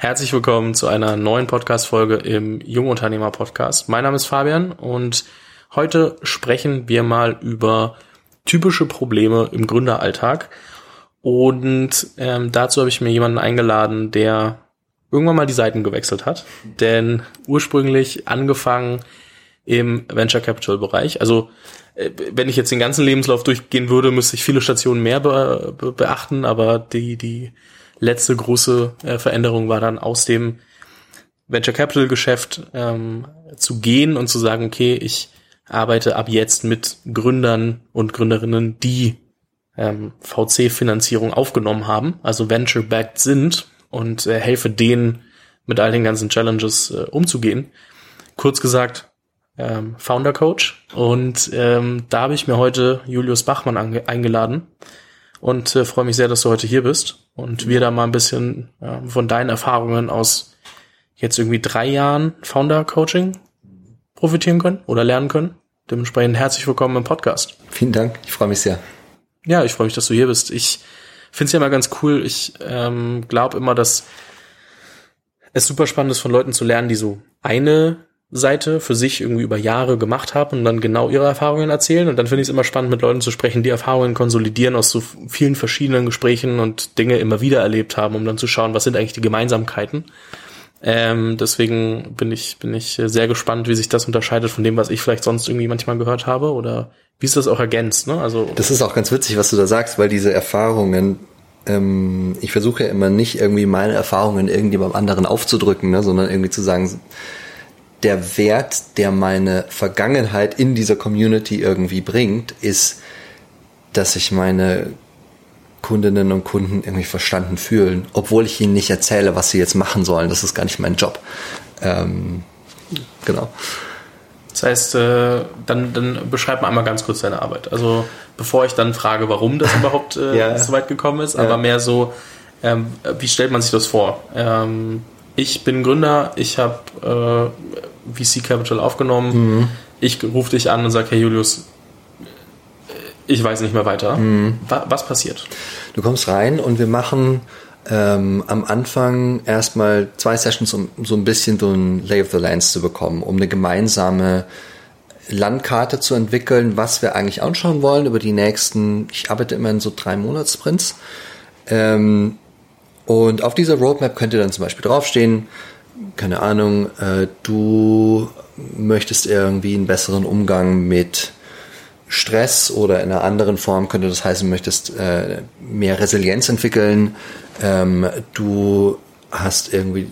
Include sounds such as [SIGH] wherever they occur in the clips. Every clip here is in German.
Herzlich willkommen zu einer neuen Podcast-Folge im Jungunternehmer-Podcast. Mein Name ist Fabian und heute sprechen wir mal über typische Probleme im Gründeralltag. Und ähm, dazu habe ich mir jemanden eingeladen, der irgendwann mal die Seiten gewechselt hat. Denn ursprünglich angefangen im Venture Capital Bereich. Also äh, wenn ich jetzt den ganzen Lebenslauf durchgehen würde, müsste ich viele Stationen mehr be beachten, aber die, die letzte große äh, Veränderung war dann aus dem Venture Capital Geschäft ähm, zu gehen und zu sagen, okay, ich arbeite ab jetzt mit Gründern und Gründerinnen, die ähm, VC-Finanzierung aufgenommen haben, also venture-backed sind und äh, helfe denen mit all den ganzen Challenges äh, umzugehen. Kurz gesagt, ähm, Founder Coach. Und ähm, da habe ich mir heute Julius Bachmann eingeladen und äh, freue mich sehr, dass du heute hier bist und wir da mal ein bisschen ja, von deinen Erfahrungen aus jetzt irgendwie drei Jahren Founder Coaching profitieren können oder lernen können. Dementsprechend herzlich willkommen im Podcast. Vielen Dank, ich freue mich sehr. Ja, ich freue mich, dass du hier bist. Ich finde es ja immer ganz cool. Ich ähm, glaube immer, dass es super spannend ist, von Leuten zu lernen, die so eine Seite für sich irgendwie über Jahre gemacht haben und dann genau ihre Erfahrungen erzählen. Und dann finde ich es immer spannend, mit Leuten zu sprechen, die Erfahrungen konsolidieren aus so vielen verschiedenen Gesprächen und Dinge immer wieder erlebt haben, um dann zu schauen, was sind eigentlich die Gemeinsamkeiten. Ähm, deswegen bin ich, bin ich sehr gespannt, wie sich das unterscheidet von dem, was ich vielleicht sonst irgendwie manchmal gehört habe oder wie ist das auch ergänzt, ne? Also. Das ist auch ganz witzig, was du da sagst, weil diese Erfahrungen, ähm, ich versuche ja immer nicht irgendwie meine Erfahrungen irgendjemandem anderen aufzudrücken, ne, sondern irgendwie zu sagen, der Wert, der meine Vergangenheit in dieser Community irgendwie bringt, ist, dass sich meine Kundinnen und Kunden irgendwie verstanden fühlen, obwohl ich ihnen nicht erzähle, was sie jetzt machen sollen. Das ist gar nicht mein Job. Ähm, genau. Das heißt, äh, dann, dann beschreib mal einmal ganz kurz deine Arbeit. Also bevor ich dann frage, warum das [LAUGHS] überhaupt äh, ja. so weit gekommen ist, aber ja. mehr so, ähm, wie stellt man sich das vor? Ähm, ich bin Gründer, ich habe äh, VC Capital aufgenommen. Mhm. Ich rufe dich an und sage, hey Julius, ich weiß nicht mehr weiter. Mhm. Was passiert? Du kommst rein und wir machen ähm, am Anfang erstmal zwei Sessions, um so ein bisschen so ein Lay of the Lands zu bekommen, um eine gemeinsame Landkarte zu entwickeln, was wir eigentlich anschauen wollen über die nächsten, ich arbeite immer in so drei Monatsprints. Ähm, und auf dieser Roadmap könnte dann zum Beispiel draufstehen, keine Ahnung, äh, du möchtest irgendwie einen besseren Umgang mit Stress oder in einer anderen Form könnte das heißen, möchtest äh, mehr Resilienz entwickeln, ähm, du hast irgendwie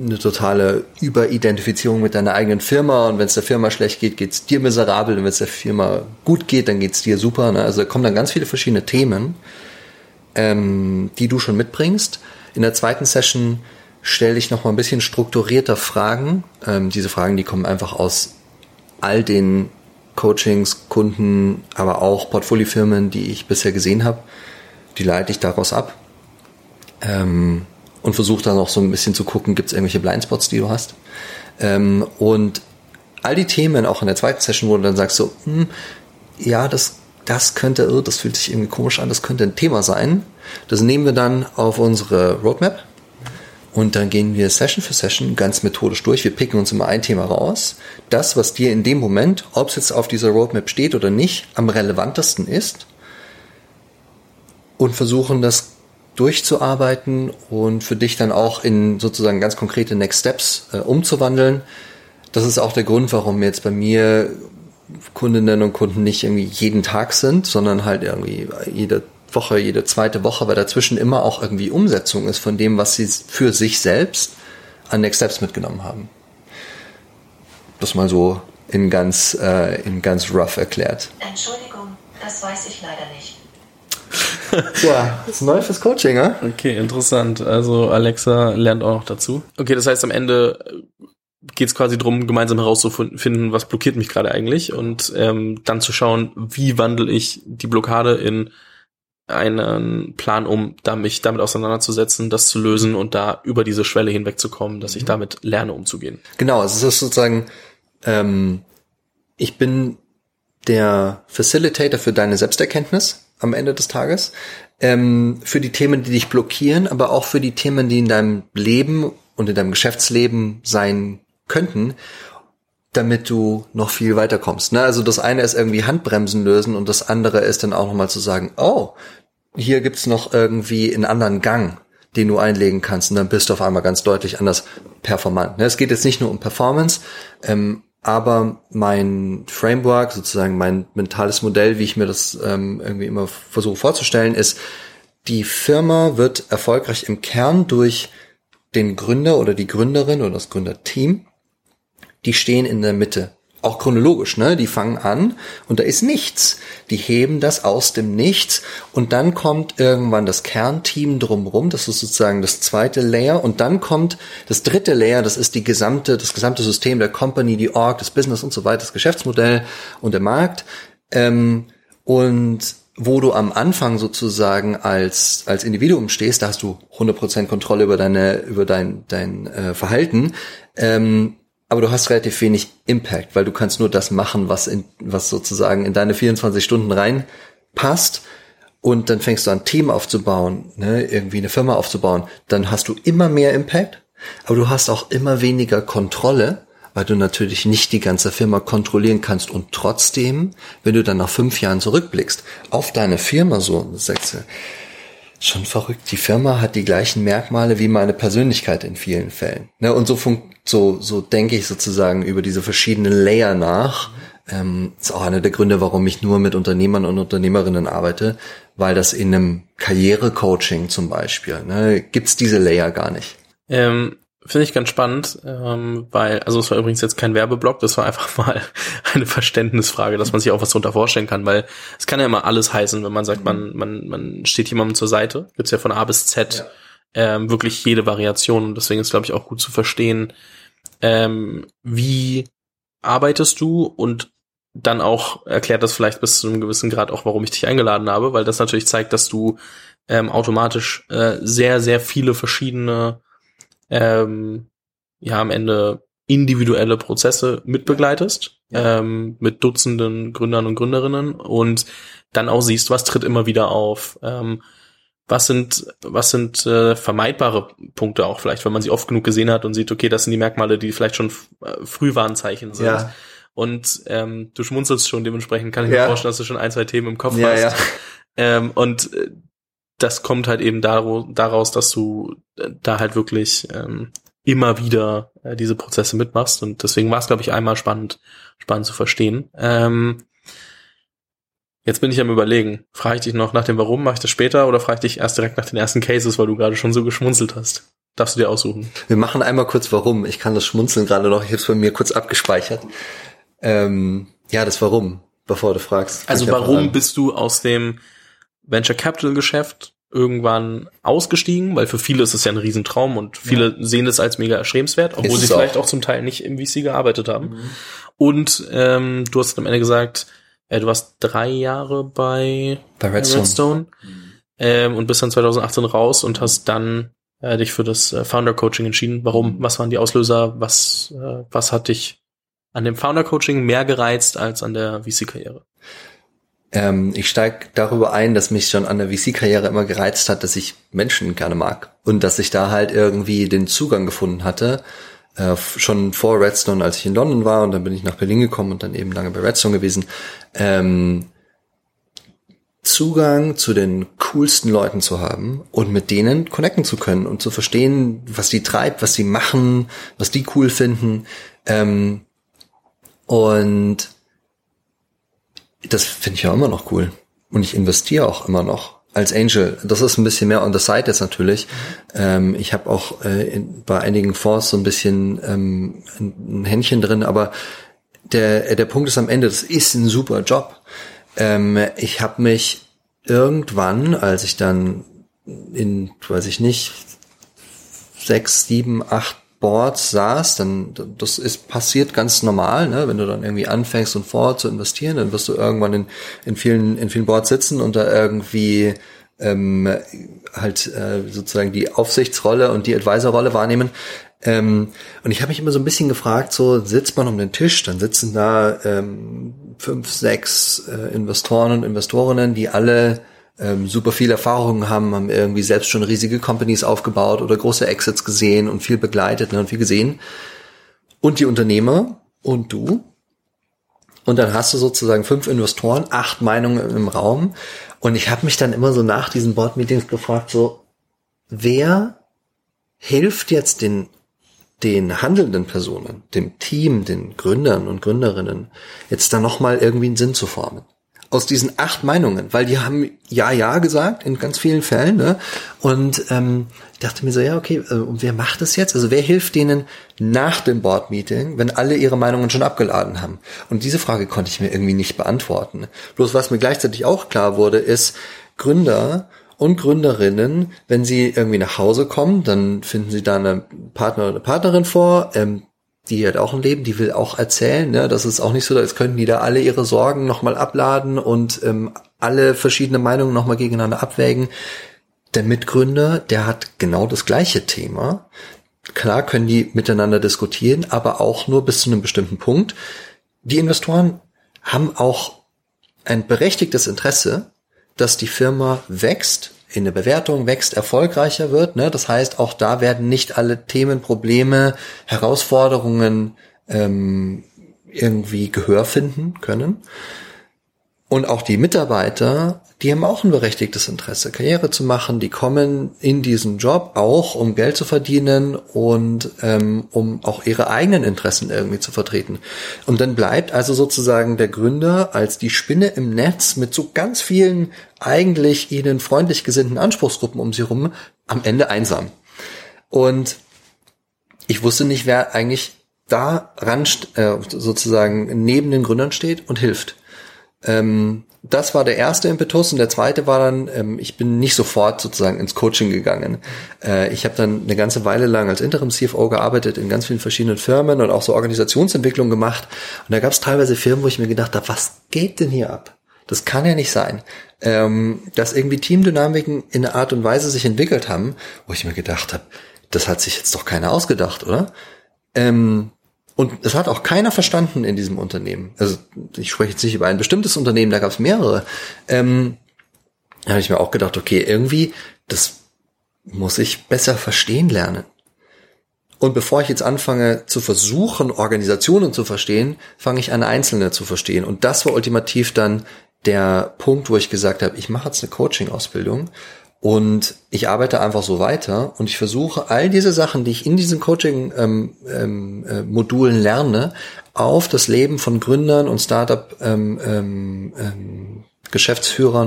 eine totale Überidentifizierung mit deiner eigenen Firma und wenn es der Firma schlecht geht, geht es dir miserabel und wenn es der Firma gut geht, dann geht es dir super. Ne? Also da kommen dann ganz viele verschiedene Themen, ähm, die du schon mitbringst in der zweiten Session stelle ich noch mal ein bisschen strukturierter Fragen. Ähm, diese Fragen, die kommen einfach aus all den Coachings, Kunden, aber auch Portfoliofirmen, die ich bisher gesehen habe. Die leite ich daraus ab ähm, und versuche dann auch so ein bisschen zu gucken, gibt es irgendwelche Blindspots, die du hast. Ähm, und all die Themen, auch in der zweiten Session, wo du dann sagst so, hm, ja, das das könnte, oh, das fühlt sich irgendwie komisch an, das könnte ein Thema sein. Das nehmen wir dann auf unsere Roadmap und dann gehen wir Session für Session ganz methodisch durch. Wir picken uns immer ein Thema raus. Das, was dir in dem Moment, ob es jetzt auf dieser Roadmap steht oder nicht, am relevantesten ist und versuchen das durchzuarbeiten und für dich dann auch in sozusagen ganz konkrete Next Steps äh, umzuwandeln. Das ist auch der Grund, warum jetzt bei mir Kundinnen und Kunden nicht irgendwie jeden Tag sind, sondern halt irgendwie jede Woche, jede zweite Woche, weil dazwischen immer auch irgendwie Umsetzung ist von dem, was sie für sich selbst an Next Steps mitgenommen haben. Das mal so in ganz, äh, in ganz rough erklärt. Entschuldigung, das weiß ich leider nicht. [LAUGHS] ja, das ist neu fürs Coaching, ja? Okay, interessant. Also Alexa lernt auch noch dazu. Okay, das heißt am Ende geht es quasi drum, gemeinsam herauszufinden, was blockiert mich gerade eigentlich und ähm, dann zu schauen, wie wandle ich die Blockade in einen Plan um, da mich damit auseinanderzusetzen, das zu lösen und da über diese Schwelle hinwegzukommen, dass ich mhm. damit lerne umzugehen. Genau, also es ist sozusagen, ähm, ich bin der Facilitator für deine Selbsterkenntnis am Ende des Tages, ähm, für die Themen, die dich blockieren, aber auch für die Themen, die in deinem Leben und in deinem Geschäftsleben sein könnten, damit du noch viel weiterkommst. Ne? Also das eine ist irgendwie Handbremsen lösen und das andere ist dann auch nochmal zu sagen, oh, hier gibt's noch irgendwie einen anderen Gang, den du einlegen kannst und dann bist du auf einmal ganz deutlich anders performant. Ne? Es geht jetzt nicht nur um Performance, ähm, aber mein Framework, sozusagen mein mentales Modell, wie ich mir das ähm, irgendwie immer versuche vorzustellen, ist, die Firma wird erfolgreich im Kern durch den Gründer oder die Gründerin oder das Gründerteam die stehen in der Mitte. Auch chronologisch, ne? Die fangen an und da ist nichts. Die heben das aus dem Nichts und dann kommt irgendwann das Kernteam drumrum. Das ist sozusagen das zweite Layer und dann kommt das dritte Layer. Das ist die gesamte, das gesamte System der Company, die Org, das Business und so weiter, das Geschäftsmodell und der Markt. Ähm, und wo du am Anfang sozusagen als, als Individuum stehst, da hast du 100% Kontrolle über deine, über dein, dein äh, Verhalten. Ähm, aber du hast relativ wenig Impact, weil du kannst nur das machen, was in, was sozusagen in deine 24 Stunden reinpasst. Und dann fängst du an, Team aufzubauen, ne, irgendwie eine Firma aufzubauen. Dann hast du immer mehr Impact, aber du hast auch immer weniger Kontrolle, weil du natürlich nicht die ganze Firma kontrollieren kannst. Und trotzdem, wenn du dann nach fünf Jahren zurückblickst, auf deine Firma so, sagst du, schon verrückt. Die Firma hat die gleichen Merkmale wie meine Persönlichkeit in vielen Fällen. Ne? Und so, so, so denke ich sozusagen über diese verschiedenen Layer nach. Ähm, ist auch einer der Gründe, warum ich nur mit Unternehmern und Unternehmerinnen arbeite, weil das in einem Karrierecoaching zum Beispiel, ne, gibt's diese Layer gar nicht. Ähm, Finde ich ganz spannend, ähm, weil, also es war übrigens jetzt kein Werbeblock, das war einfach [LAUGHS] mal eine Verständnisfrage, dass man sich auch was darunter vorstellen kann, weil es kann ja immer alles heißen, wenn man sagt, man, man, man steht jemandem zur Seite, gibt's ja von A bis Z ja. ähm, wirklich jede Variation. Und deswegen ist, glaube ich, auch gut zu verstehen, ähm, wie arbeitest du und dann auch erklärt das vielleicht bis zu einem gewissen Grad auch, warum ich dich eingeladen habe, weil das natürlich zeigt, dass du ähm, automatisch äh, sehr, sehr viele verschiedene ähm, ja am Ende individuelle Prozesse mitbegleitest, ja. ähm, mit Dutzenden Gründern und Gründerinnen und dann auch siehst, was tritt immer wieder auf, ähm, was sind, was sind äh, vermeidbare Punkte auch vielleicht, wenn man sie oft genug gesehen hat und sieht, okay, das sind die Merkmale, die vielleicht schon äh, Frühwarnzeichen sind. Ja. Und ähm, du schmunzelst schon, dementsprechend kann ich ja. mir vorstellen, dass du schon ein, zwei Themen im Kopf ja, hast. Ja. Ähm, und äh, das kommt halt eben daraus, dass du äh, da halt wirklich ähm, immer wieder äh, diese Prozesse mitmachst. Und deswegen war es, glaube ich, einmal spannend, spannend zu verstehen. Ähm, jetzt bin ich am überlegen. Frage ich dich noch nach dem Warum, mache ich das später oder frage ich dich erst direkt nach den ersten Cases, weil du gerade schon so geschmunzelt hast? Darfst du dir aussuchen. Wir machen einmal kurz Warum. Ich kann das Schmunzeln gerade noch. Ich habe es bei mir kurz abgespeichert. Ähm, ja, das Warum, bevor du fragst. Also warum bist du aus dem Venture Capital Geschäft irgendwann ausgestiegen, weil für viele ist es ja ein Riesentraum und viele ja. sehen es als mega erstrebenswert, obwohl sie vielleicht auch. auch. zum Teil nicht im VC gearbeitet haben. Mhm. Und ähm, du hast am Ende gesagt, äh, du warst drei Jahre bei, bei Redstone, Redstone mhm. ähm, und bist dann 2018 raus und hast dann äh, dich für das äh, Founder Coaching entschieden. Warum? Was waren die Auslöser? Was, äh, was hat dich an dem Founder Coaching mehr gereizt als an der VC-Karriere? Ähm, ich steige darüber ein, dass mich schon an der VC-Karriere immer gereizt hat, dass ich Menschen gerne mag und dass ich da halt irgendwie den Zugang gefunden hatte. Äh, schon vor Redstone, als ich in London war und dann bin ich nach Berlin gekommen und dann eben lange bei Redstone gewesen. Ähm, Zugang zu den coolsten Leuten zu haben und mit denen connecten zu können und zu verstehen, was die treibt, was sie machen, was die cool finden. Ähm, und das finde ich ja immer noch cool. Und ich investiere auch immer noch als Angel. Das ist ein bisschen mehr on the side jetzt natürlich. Ähm, ich habe auch äh, in, bei einigen Fonds so ein bisschen ähm, ein Händchen drin, aber der, der Punkt ist am Ende, das ist ein super Job. Ähm, ich habe mich irgendwann, als ich dann in, weiß ich nicht, sechs, sieben, acht Boards saß, dann das ist passiert ganz normal, ne? Wenn du dann irgendwie anfängst, und Fonds zu investieren, dann wirst du irgendwann in, in vielen in vielen Boards sitzen und da irgendwie ähm, halt äh, sozusagen die Aufsichtsrolle und die Advisorrolle wahrnehmen. Ähm, und ich habe mich immer so ein bisschen gefragt, so sitzt man um den Tisch, dann sitzen da ähm, fünf, sechs äh, Investoren und Investorinnen, die alle ähm, super viel Erfahrung haben, haben irgendwie selbst schon riesige Companies aufgebaut oder große Exits gesehen und viel begleitet ne, und viel gesehen. Und die Unternehmer und du. Und dann hast du sozusagen fünf Investoren, acht Meinungen im Raum. Und ich habe mich dann immer so nach diesen Board-Meetings gefragt, so, wer hilft jetzt den den handelnden Personen, dem Team, den Gründern und Gründerinnen, jetzt da nochmal irgendwie einen Sinn zu formen. Aus diesen acht Meinungen, weil die haben ja, ja gesagt in ganz vielen Fällen, ne? Und ähm, dachte mir so, ja, okay, äh, und wer macht das jetzt? Also wer hilft denen nach dem Board-Meeting, wenn alle ihre Meinungen schon abgeladen haben? Und diese Frage konnte ich mir irgendwie nicht beantworten. Bloß was mir gleichzeitig auch klar wurde, ist, Gründer und Gründerinnen, wenn sie irgendwie nach Hause kommen, dann finden sie da eine Partner oder Partnerin vor, ähm, die hat auch ein Leben, die will auch erzählen. Ne? Das ist auch nicht so, als könnten die da alle ihre Sorgen nochmal abladen und ähm, alle verschiedene Meinungen nochmal gegeneinander abwägen. Der Mitgründer, der hat genau das gleiche Thema. Klar können die miteinander diskutieren, aber auch nur bis zu einem bestimmten Punkt. Die Investoren haben auch ein berechtigtes Interesse, dass die Firma wächst, in der Bewertung wächst, erfolgreicher wird. Ne? Das heißt, auch da werden nicht alle Themen, Probleme, Herausforderungen ähm, irgendwie Gehör finden können. Und auch die Mitarbeiter, die haben auch ein berechtigtes Interesse, Karriere zu machen. Die kommen in diesen Job auch, um Geld zu verdienen und ähm, um auch ihre eigenen Interessen irgendwie zu vertreten. Und dann bleibt also sozusagen der Gründer als die Spinne im Netz mit so ganz vielen eigentlich ihnen freundlich gesinnten Anspruchsgruppen um sie rum am Ende einsam. Und ich wusste nicht, wer eigentlich da ran äh, sozusagen neben den Gründern steht und hilft. Ähm, das war der erste Impetus und der zweite war dann, ähm, ich bin nicht sofort sozusagen ins Coaching gegangen. Äh, ich habe dann eine ganze Weile lang als Interim CFO gearbeitet in ganz vielen verschiedenen Firmen und auch so Organisationsentwicklung gemacht. Und da gab es teilweise Firmen, wo ich mir gedacht habe, was geht denn hier ab? Das kann ja nicht sein, ähm, dass irgendwie Teamdynamiken in einer Art und Weise sich entwickelt haben, wo ich mir gedacht habe, das hat sich jetzt doch keiner ausgedacht, oder? Ähm, und es hat auch keiner verstanden in diesem Unternehmen. Also ich spreche jetzt nicht über ein bestimmtes Unternehmen, da gab es mehrere. Ähm, da habe ich mir auch gedacht, okay, irgendwie, das muss ich besser verstehen lernen. Und bevor ich jetzt anfange zu versuchen, Organisationen zu verstehen, fange ich an, Einzelne zu verstehen. Und das war ultimativ dann der Punkt, wo ich gesagt habe, ich mache jetzt eine Coaching-Ausbildung und ich arbeite einfach so weiter und ich versuche all diese Sachen, die ich in diesen Coaching-Modulen ähm, ähm, äh, lerne, auf das Leben von Gründern und Startup ähm, ähm, ähm,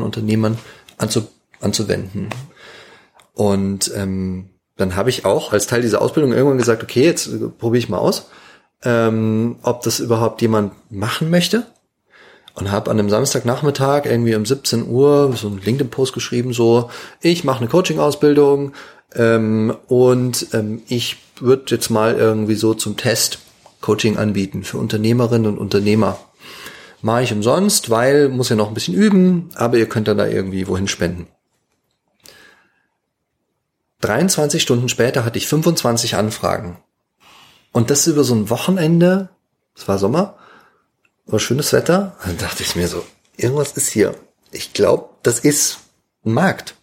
Unternehmern anzu, anzuwenden. Und ähm, dann habe ich auch als Teil dieser Ausbildung irgendwann gesagt, okay, jetzt probiere ich mal aus, ob das überhaupt jemand machen möchte und habe an einem Samstagnachmittag irgendwie um 17 Uhr so einen LinkedIn-Post geschrieben, so, ich mache eine Coaching-Ausbildung ähm, und ähm, ich würde jetzt mal irgendwie so zum Test Coaching anbieten für Unternehmerinnen und Unternehmer. Mache ich umsonst, weil muss ja noch ein bisschen üben, aber ihr könnt dann da irgendwie wohin spenden. 23 Stunden später hatte ich 25 Anfragen. Und das über so ein Wochenende, es war Sommer, war schönes Wetter. [LAUGHS] Dann dachte ich mir so, irgendwas ist hier. Ich glaube, das ist ein Markt.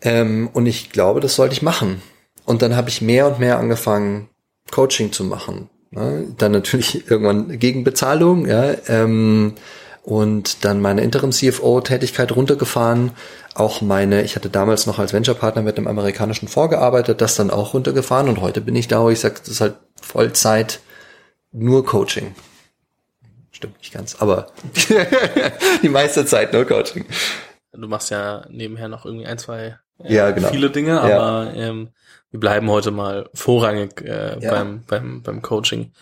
Ähm, und ich glaube, das sollte ich machen. Und dann habe ich mehr und mehr angefangen, Coaching zu machen. Ne? Dann natürlich [LAUGHS] irgendwann gegen Bezahlung, ja. Ähm, und dann meine Interim-CFO-Tätigkeit runtergefahren. Auch meine, ich hatte damals noch als Venture-Partner mit einem amerikanischen vorgearbeitet, das dann auch runtergefahren und heute bin ich da, wo ich sage, das ist halt Vollzeit nur Coaching stimmt nicht ganz, aber [LAUGHS] die meiste Zeit nur Coaching. Du machst ja nebenher noch irgendwie ein, zwei äh, ja, genau. viele Dinge, aber ja. ähm, wir bleiben heute mal vorrangig äh, ja. beim, beim, beim Coaching.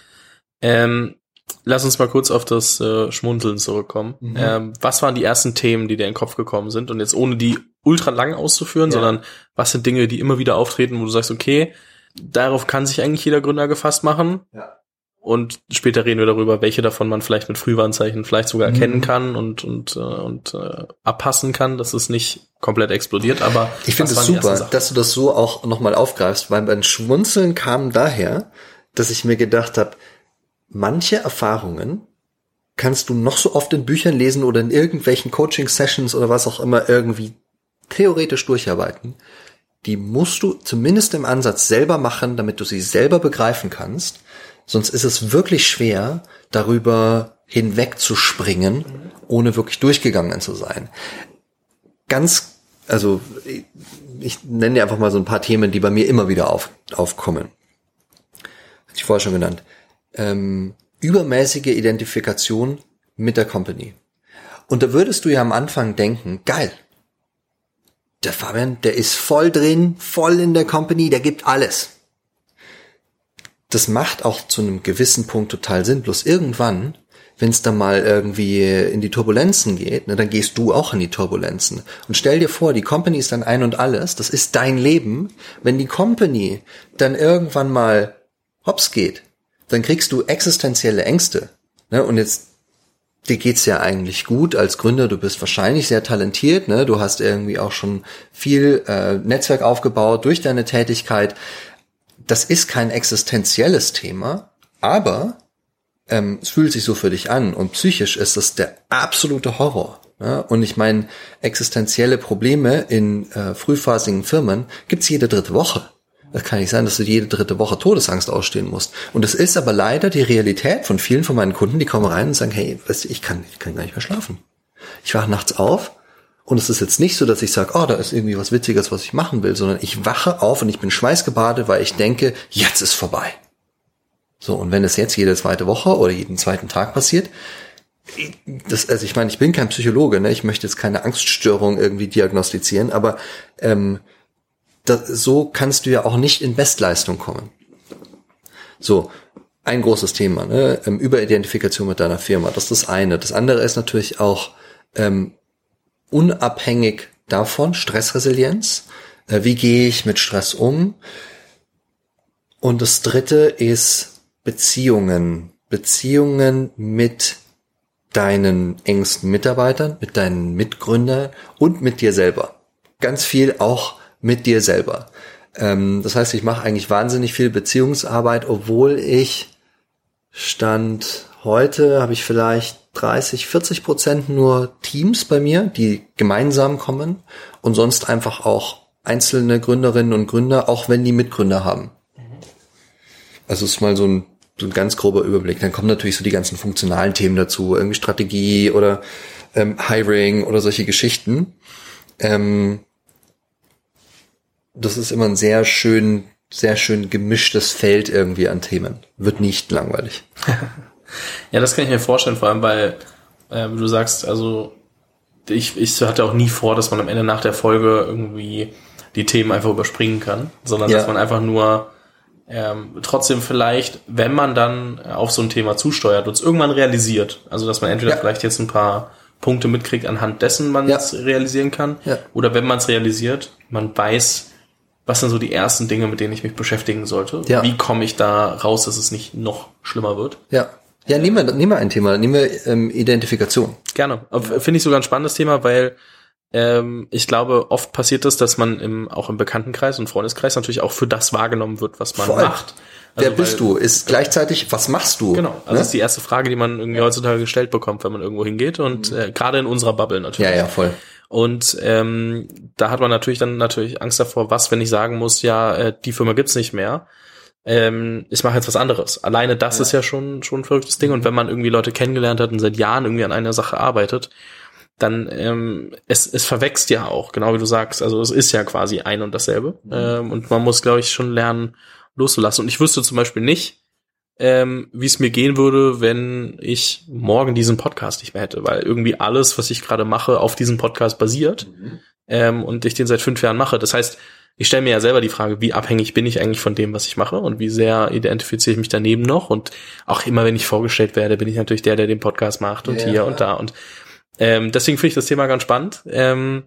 Ähm, lass uns mal kurz auf das äh, Schmunzeln zurückkommen. Mhm. Ähm, was waren die ersten Themen, die dir in den Kopf gekommen sind? Und jetzt ohne die ultra lang auszuführen, ja. sondern was sind Dinge, die immer wieder auftreten, wo du sagst, okay, darauf kann sich eigentlich jeder Gründer gefasst machen. Ja. Und später reden wir darüber, welche davon man vielleicht mit Frühwarnzeichen vielleicht sogar mhm. erkennen kann und und äh, und äh, abpassen kann, dass es nicht komplett explodiert. Aber ich finde es super, dass du das so auch nochmal aufgreifst, weil beim Schmunzeln kam daher, dass ich mir gedacht habe, manche Erfahrungen kannst du noch so oft in Büchern lesen oder in irgendwelchen Coaching-Sessions oder was auch immer irgendwie theoretisch durcharbeiten. Die musst du zumindest im Ansatz selber machen, damit du sie selber begreifen kannst. Sonst ist es wirklich schwer, darüber hinwegzuspringen, ohne wirklich durchgegangen zu sein. Ganz, also ich nenne dir einfach mal so ein paar Themen, die bei mir immer wieder auf, aufkommen. Hatte ich vorher schon genannt. Ähm, übermäßige Identifikation mit der Company. Und da würdest du ja am Anfang denken, geil. Der Fabian, der ist voll drin, voll in der Company, der gibt alles. Das macht auch zu einem gewissen Punkt total Sinn. Bloß irgendwann wenn es dann mal irgendwie in die Turbulenzen geht, ne, dann gehst du auch in die Turbulenzen. Und stell dir vor, die Company ist dann ein und alles, das ist dein Leben. Wenn die Company dann irgendwann mal hops geht, dann kriegst du existenzielle Ängste. Ne? Und jetzt dir geht's ja eigentlich gut als Gründer, du bist wahrscheinlich sehr talentiert, ne? du hast irgendwie auch schon viel äh, Netzwerk aufgebaut durch deine Tätigkeit. Das ist kein existenzielles Thema, aber ähm, es fühlt sich so für dich an und psychisch ist das der absolute Horror. Ja? Und ich meine, existenzielle Probleme in äh, frühphasigen Firmen gibt's jede dritte Woche. Das kann nicht sein, dass du jede dritte Woche Todesangst ausstehen musst. Und es ist aber leider die Realität von vielen von meinen Kunden, die kommen rein und sagen, hey, weißt du, ich kann, ich kann gar nicht mehr schlafen. Ich wache nachts auf und es ist jetzt nicht so, dass ich sage, oh, da ist irgendwie was Witziges, was ich machen will, sondern ich wache auf und ich bin schweißgebadet, weil ich denke, jetzt ist vorbei. So, und wenn es jetzt jede zweite Woche oder jeden zweiten Tag passiert, das, also ich meine, ich bin kein Psychologe, ne? ich möchte jetzt keine Angststörung irgendwie diagnostizieren, aber ähm, das, so kannst du ja auch nicht in Bestleistung kommen. So, ein großes Thema, ne? Ähm, Überidentifikation mit deiner Firma, das ist das eine. Das andere ist natürlich auch ähm, unabhängig davon Stressresilienz. Äh, wie gehe ich mit Stress um? Und das dritte ist Beziehungen, Beziehungen mit deinen engsten Mitarbeitern, mit deinen Mitgründern und mit dir selber. Ganz viel auch mit dir selber. Ähm, das heißt, ich mache eigentlich wahnsinnig viel Beziehungsarbeit, obwohl ich stand heute, habe ich vielleicht 30, 40 Prozent nur Teams bei mir, die gemeinsam kommen und sonst einfach auch einzelne Gründerinnen und Gründer, auch wenn die Mitgründer haben. Also es ist mal so ein, so ein ganz grober Überblick. Dann kommen natürlich so die ganzen funktionalen Themen dazu, irgendwie Strategie oder ähm, Hiring oder solche Geschichten. Ähm, das ist immer ein sehr schön, sehr schön gemischtes Feld irgendwie an Themen. Wird nicht langweilig. [LAUGHS] ja, das kann ich mir vorstellen, vor allem weil äh, du sagst, also ich, ich hatte auch nie vor, dass man am Ende nach der Folge irgendwie die Themen einfach überspringen kann, sondern ja. dass man einfach nur ähm, trotzdem vielleicht, wenn man dann auf so ein Thema zusteuert und es irgendwann realisiert, also dass man entweder ja. vielleicht jetzt ein paar Punkte mitkriegt, anhand dessen man es ja. realisieren kann, oder wenn man es realisiert, man weiß, was sind so die ersten Dinge, mit denen ich mich beschäftigen sollte. Wie komme ich da raus, dass es nicht noch schlimmer wird? Ja. Ja, nehmen wir, nehmen wir ein Thema, nehmen wir ähm, Identifikation. Gerne. Finde ich sogar ein spannendes Thema, weil ähm, ich glaube, oft passiert es, dass man im, auch im Bekanntenkreis und Freundeskreis natürlich auch für das wahrgenommen wird, was man Voll. macht. Also, Wer bist weil, du? Ist gleichzeitig, was machst du? Genau, also ne? das ist die erste Frage, die man irgendwie heutzutage gestellt bekommt, wenn man irgendwo hingeht und mhm. äh, gerade in unserer Bubble natürlich. Ja, ja, voll. Und ähm, da hat man natürlich dann natürlich Angst davor, was, wenn ich sagen muss, ja, äh, die Firma gibt's nicht mehr. Ähm, ich mache jetzt was anderes. Alleine das ja. ist ja schon schon ein verrücktes Ding. Und wenn man irgendwie Leute kennengelernt hat und seit Jahren irgendwie an einer Sache arbeitet, dann ähm, es, es verwächst ja auch, genau wie du sagst. Also es ist ja quasi ein und dasselbe. Mhm. Ähm, und man muss, glaube ich, schon lernen, loszulassen. Und ich wüsste zum Beispiel nicht, ähm, wie es mir gehen würde, wenn ich morgen diesen Podcast nicht mehr hätte, weil irgendwie alles, was ich gerade mache, auf diesem Podcast basiert mhm. ähm, und ich den seit fünf Jahren mache. Das heißt, ich stelle mir ja selber die Frage, wie abhängig bin ich eigentlich von dem, was ich mache und wie sehr identifiziere ich mich daneben noch und auch immer, wenn ich vorgestellt werde, bin ich natürlich der, der den Podcast macht und ja, hier ja. und da und ähm, deswegen finde ich das Thema ganz spannend. Ähm,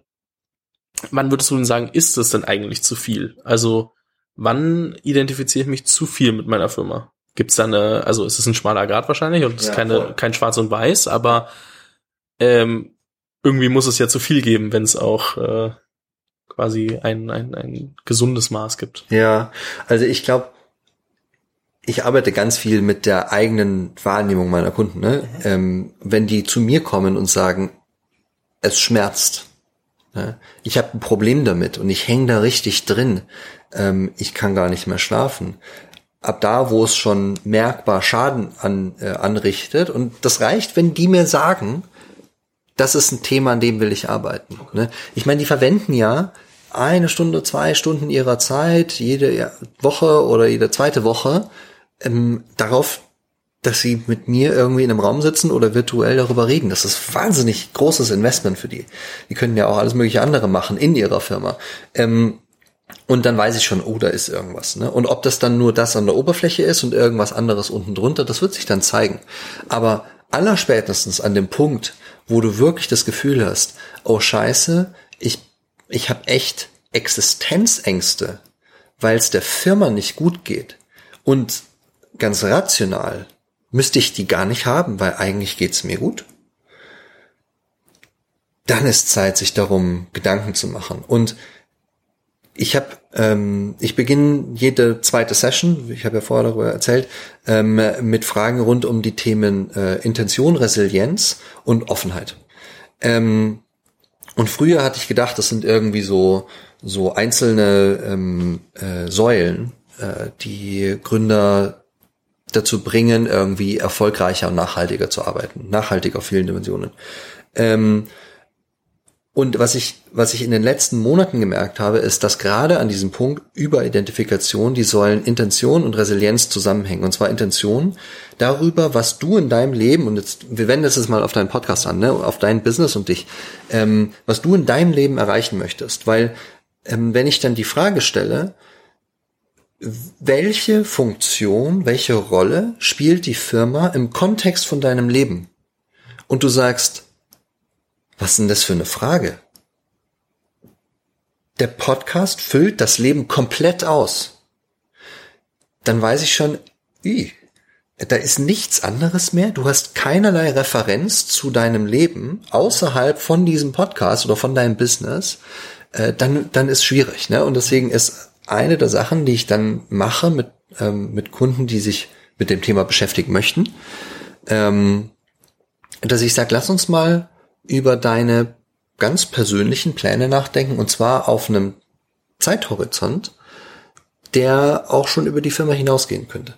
wann würdest du denn sagen, ist es denn eigentlich zu viel? Also, wann identifiziere ich mich zu viel mit meiner Firma? Gibt es da eine, also ist es ein schmaler Grad wahrscheinlich und es ja, ist keine, kein Schwarz und Weiß, aber ähm, irgendwie muss es ja zu viel geben, wenn es auch äh, quasi ein, ein, ein gesundes Maß gibt. Ja, also ich glaube, ich arbeite ganz viel mit der eigenen Wahrnehmung meiner Kunden. Ne? Mhm. Ähm, wenn die zu mir kommen und sagen, es schmerzt, ne? ich habe ein Problem damit und ich hänge da richtig drin, ähm, ich kann gar nicht mehr schlafen. Ab da, wo es schon merkbar Schaden an, äh, anrichtet und das reicht, wenn die mir sagen, das ist ein Thema, an dem will ich arbeiten. Ne? Ich meine, die verwenden ja eine Stunde, zwei Stunden ihrer Zeit, jede Woche oder jede zweite Woche, ähm, darauf, dass sie mit mir irgendwie in einem Raum sitzen oder virtuell darüber reden. Das ist wahnsinnig großes Investment für die. Die können ja auch alles mögliche andere machen in ihrer Firma. Ähm, und dann weiß ich schon, oh, da ist irgendwas. Ne? Und ob das dann nur das an der Oberfläche ist und irgendwas anderes unten drunter, das wird sich dann zeigen. Aber allerspätestens an dem Punkt, wo du wirklich das Gefühl hast, oh scheiße, ich, ich habe echt Existenzängste, weil es der Firma nicht gut geht. Und ganz rational müsste ich die gar nicht haben, weil eigentlich geht's mir gut. Dann ist Zeit, sich darum Gedanken zu machen. Und ich habe, ähm, ich beginne jede zweite Session, ich habe ja vorher darüber erzählt, ähm, mit Fragen rund um die Themen äh, Intention, Resilienz und Offenheit. Ähm, und früher hatte ich gedacht, das sind irgendwie so so einzelne ähm, äh, Säulen, äh, die Gründer dazu bringen, irgendwie erfolgreicher und nachhaltiger zu arbeiten. Nachhaltig auf vielen Dimensionen. Ähm, und was ich, was ich in den letzten Monaten gemerkt habe, ist, dass gerade an diesem Punkt über Identifikation die Säulen Intention und Resilienz zusammenhängen. Und zwar Intention darüber, was du in deinem Leben, und jetzt, wir wenden das jetzt mal auf deinen Podcast an, ne, auf dein Business und dich, ähm, was du in deinem Leben erreichen möchtest. Weil, ähm, wenn ich dann die Frage stelle, welche Funktion, welche Rolle spielt die Firma im Kontext von deinem Leben? Und du sagst, was ist denn das für eine Frage? Der Podcast füllt das Leben komplett aus. Dann weiß ich schon, i, da ist nichts anderes mehr. Du hast keinerlei Referenz zu deinem Leben außerhalb von diesem Podcast oder von deinem Business. Äh, dann, dann ist schwierig. Ne? Und deswegen ist eine der Sachen, die ich dann mache mit, ähm, mit Kunden, die sich mit dem Thema beschäftigen möchten, ähm, dass ich sage, lass uns mal über deine ganz persönlichen Pläne nachdenken und zwar auf einem Zeithorizont, der auch schon über die Firma hinausgehen könnte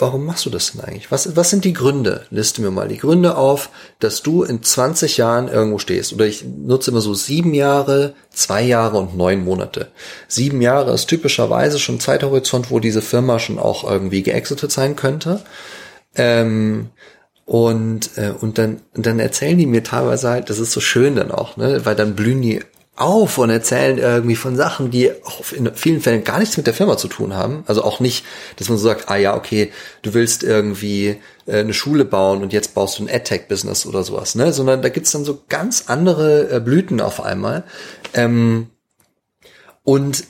warum machst du das denn eigentlich? Was, was sind die Gründe? Liste mir mal die Gründe auf, dass du in 20 Jahren irgendwo stehst. Oder ich nutze immer so sieben Jahre, zwei Jahre und neun Monate. Sieben Jahre ist typischerweise schon Zeithorizont, wo diese Firma schon auch irgendwie geexitet sein könnte. Ähm, und, äh, und dann, dann erzählen die mir teilweise halt, das ist so schön dann auch, ne, weil dann blühen die auf und erzählen irgendwie von Sachen, die auch in vielen Fällen gar nichts mit der Firma zu tun haben. Also auch nicht, dass man so sagt, ah ja, okay, du willst irgendwie äh, eine Schule bauen und jetzt baust du ein AdTech-Business oder sowas, ne? Sondern da gibt's dann so ganz andere äh, Blüten auf einmal. Ähm, und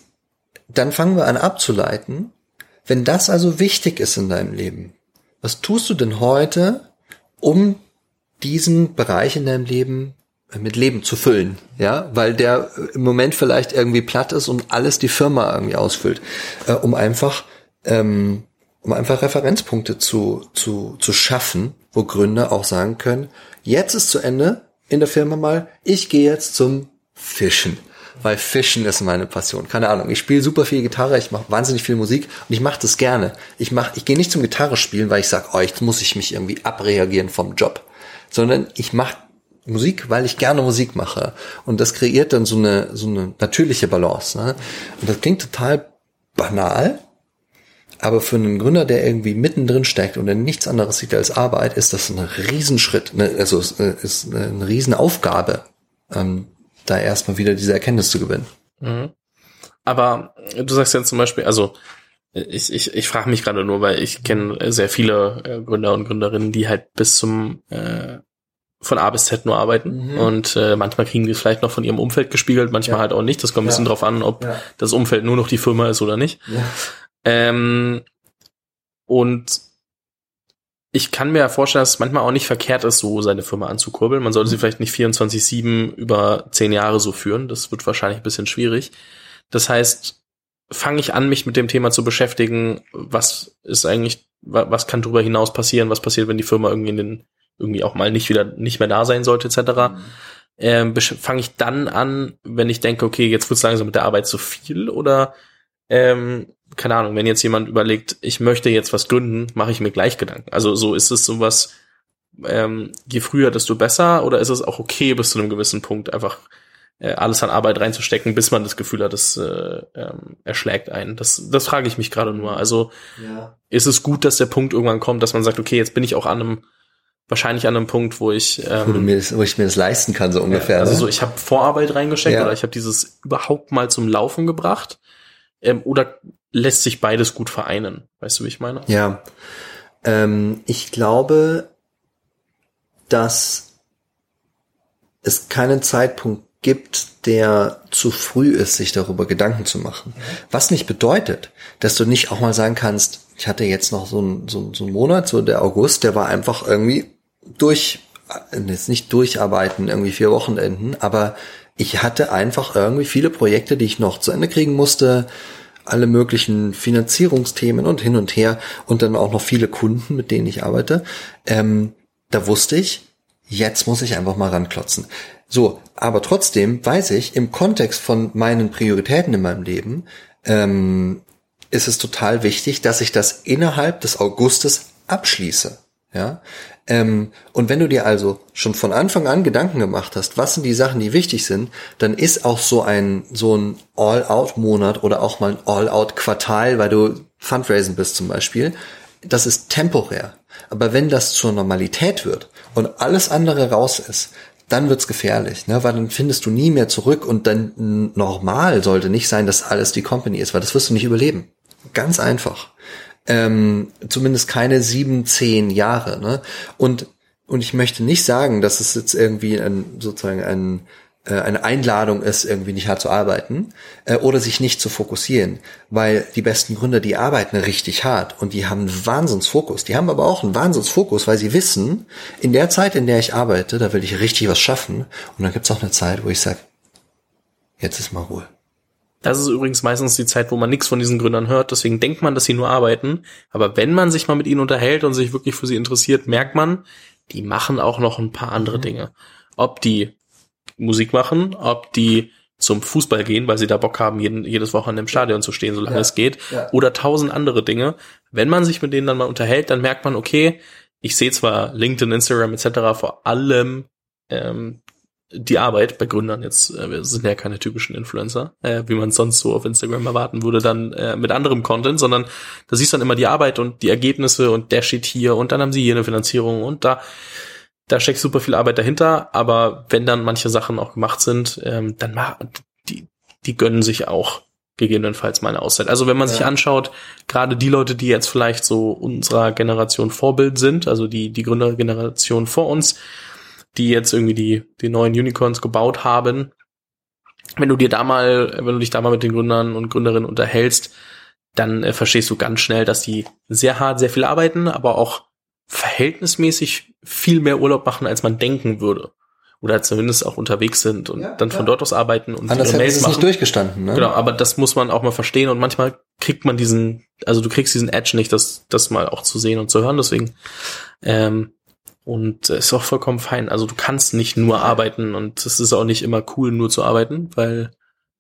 dann fangen wir an abzuleiten, wenn das also wichtig ist in deinem Leben, was tust du denn heute, um diesen Bereich in deinem Leben mit Leben zu füllen, ja, weil der im Moment vielleicht irgendwie platt ist und alles die Firma irgendwie ausfüllt, äh, um einfach, ähm, um einfach Referenzpunkte zu, zu, zu schaffen, wo Gründer auch sagen können, jetzt ist zu Ende in der Firma mal, ich gehe jetzt zum Fischen, weil Fischen ist meine Passion. Keine Ahnung, ich spiele super viel Gitarre, ich mache wahnsinnig viel Musik und ich mache das gerne. Ich mach, ich gehe nicht zum Gitarre spielen, weil ich sage, oh, jetzt muss ich mich irgendwie abreagieren vom Job, sondern ich mache Musik, weil ich gerne Musik mache. Und das kreiert dann so eine, so eine natürliche Balance. Ne? Und das klingt total banal, aber für einen Gründer, der irgendwie mittendrin steckt und der nichts anderes sieht als Arbeit, ist das ein Riesenschritt, ne? also es ist eine Riesenaufgabe, ähm, da erstmal wieder diese Erkenntnis zu gewinnen. Mhm. Aber du sagst ja zum Beispiel, also ich, ich, ich frage mich gerade nur, weil ich kenne sehr viele äh, Gründer und Gründerinnen, die halt bis zum äh, von A bis Z nur arbeiten mhm. und äh, manchmal kriegen die vielleicht noch von ihrem Umfeld gespiegelt, manchmal ja. halt auch nicht. Das kommt ein bisschen drauf an, ob ja. das Umfeld nur noch die Firma ist oder nicht. Ähm, und ich kann mir vorstellen, dass es manchmal auch nicht verkehrt ist, so seine Firma anzukurbeln. Man sollte mhm. sie vielleicht nicht 24-7 über zehn Jahre so führen. Das wird wahrscheinlich ein bisschen schwierig. Das heißt, fange ich an, mich mit dem Thema zu beschäftigen, was ist eigentlich, was kann darüber hinaus passieren, was passiert, wenn die Firma irgendwie in den, irgendwie auch mal nicht wieder, nicht mehr da sein sollte, etc. Mhm. Ähm, fange ich dann an, wenn ich denke, okay, jetzt wird es langsam mit der Arbeit zu viel oder ähm, keine Ahnung, wenn jetzt jemand überlegt, ich möchte jetzt was gründen, mache ich mir gleich Gedanken. Also so ist es sowas, ähm, je früher, desto besser, oder ist es auch okay, bis zu einem gewissen Punkt einfach äh, alles an Arbeit reinzustecken, bis man das Gefühl hat, das äh, ähm, erschlägt einen. Das, das frage ich mich gerade nur. Also ja. ist es gut, dass der Punkt irgendwann kommt, dass man sagt, okay, jetzt bin ich auch an einem wahrscheinlich an einem Punkt, wo ich ähm, wo, mir das, wo ich mir das leisten kann, so ungefähr. Ja, also ne? so, ich habe Vorarbeit reingesteckt ja. oder ich habe dieses überhaupt mal zum Laufen gebracht. Ähm, oder lässt sich beides gut vereinen? Weißt du, wie ich meine? Ja. Ähm, ich glaube, dass es keinen Zeitpunkt gibt, der zu früh ist, sich darüber Gedanken zu machen. Was nicht bedeutet, dass du nicht auch mal sagen kannst, ich hatte jetzt noch so einen so, so einen Monat, so der August, der war einfach irgendwie durch, jetzt nicht durcharbeiten, irgendwie vier Wochenenden, aber ich hatte einfach irgendwie viele Projekte, die ich noch zu Ende kriegen musste, alle möglichen Finanzierungsthemen und hin und her und dann auch noch viele Kunden, mit denen ich arbeite. Ähm, da wusste ich, jetzt muss ich einfach mal ranklotzen. So, aber trotzdem weiß ich, im Kontext von meinen Prioritäten in meinem Leben ähm, ist es total wichtig, dass ich das innerhalb des Augustes abschließe. Ja, ähm, und wenn du dir also schon von Anfang an Gedanken gemacht hast, was sind die Sachen, die wichtig sind, dann ist auch so ein so ein All-out-Monat oder auch mal ein All-out-Quartal, weil du Fundraising bist zum Beispiel, das ist temporär. Aber wenn das zur Normalität wird und alles andere raus ist, dann wird's gefährlich, ne? weil dann findest du nie mehr zurück und dann normal sollte nicht sein, dass alles die Company ist, weil das wirst du nicht überleben. Ganz einfach ähm, zumindest keine sieben, zehn Jahre. Ne? Und und ich möchte nicht sagen, dass es jetzt irgendwie ein, sozusagen ein, äh, eine Einladung ist, irgendwie nicht hart zu arbeiten äh, oder sich nicht zu fokussieren, weil die besten Gründer, die arbeiten richtig hart und die haben einen Wahnsinnsfokus. Die haben aber auch einen Wahnsinnsfokus, weil sie wissen, in der Zeit, in der ich arbeite, da will ich richtig was schaffen und dann gibt's auch eine Zeit, wo ich sage, jetzt ist mal Ruhe. Das ist übrigens meistens die Zeit, wo man nichts von diesen Gründern hört. Deswegen denkt man, dass sie nur arbeiten. Aber wenn man sich mal mit ihnen unterhält und sich wirklich für sie interessiert, merkt man, die machen auch noch ein paar andere mhm. Dinge. Ob die Musik machen, ob die zum Fußball gehen, weil sie da Bock haben, jeden, jedes Wochenende im Stadion zu stehen, solange ja, es geht, ja. oder tausend andere Dinge. Wenn man sich mit denen dann mal unterhält, dann merkt man, okay, ich sehe zwar LinkedIn, Instagram etc. vor allem ähm, die Arbeit bei Gründern jetzt, äh, wir sind ja keine typischen Influencer, äh, wie man sonst so auf Instagram erwarten würde, dann äh, mit anderem Content, sondern da siehst du dann immer die Arbeit und die Ergebnisse und der steht hier und dann haben sie hier eine Finanzierung und da da steckt super viel Arbeit dahinter, aber wenn dann manche Sachen auch gemacht sind, ähm, dann machen die die gönnen sich auch gegebenenfalls mal eine Auszeit. Also wenn man ja. sich anschaut, gerade die Leute, die jetzt vielleicht so unserer Generation Vorbild sind, also die die Gründergeneration vor uns, die jetzt irgendwie die, die neuen Unicorns gebaut haben. Wenn du dir da mal, wenn du dich da mal mit den Gründern und Gründerinnen unterhältst, dann äh, verstehst du ganz schnell, dass die sehr hart, sehr viel arbeiten, aber auch verhältnismäßig viel mehr Urlaub machen, als man denken würde. Oder zumindest auch unterwegs sind und ja, dann von dort aus arbeiten und Anders ihre Mails es machen. nicht durchgestanden, ne? Genau, aber das muss man auch mal verstehen und manchmal kriegt man diesen, also du kriegst diesen Edge nicht, das, das mal auch zu sehen und zu hören, deswegen ähm, und ist auch vollkommen fein. Also du kannst nicht nur arbeiten und es ist auch nicht immer cool, nur zu arbeiten, weil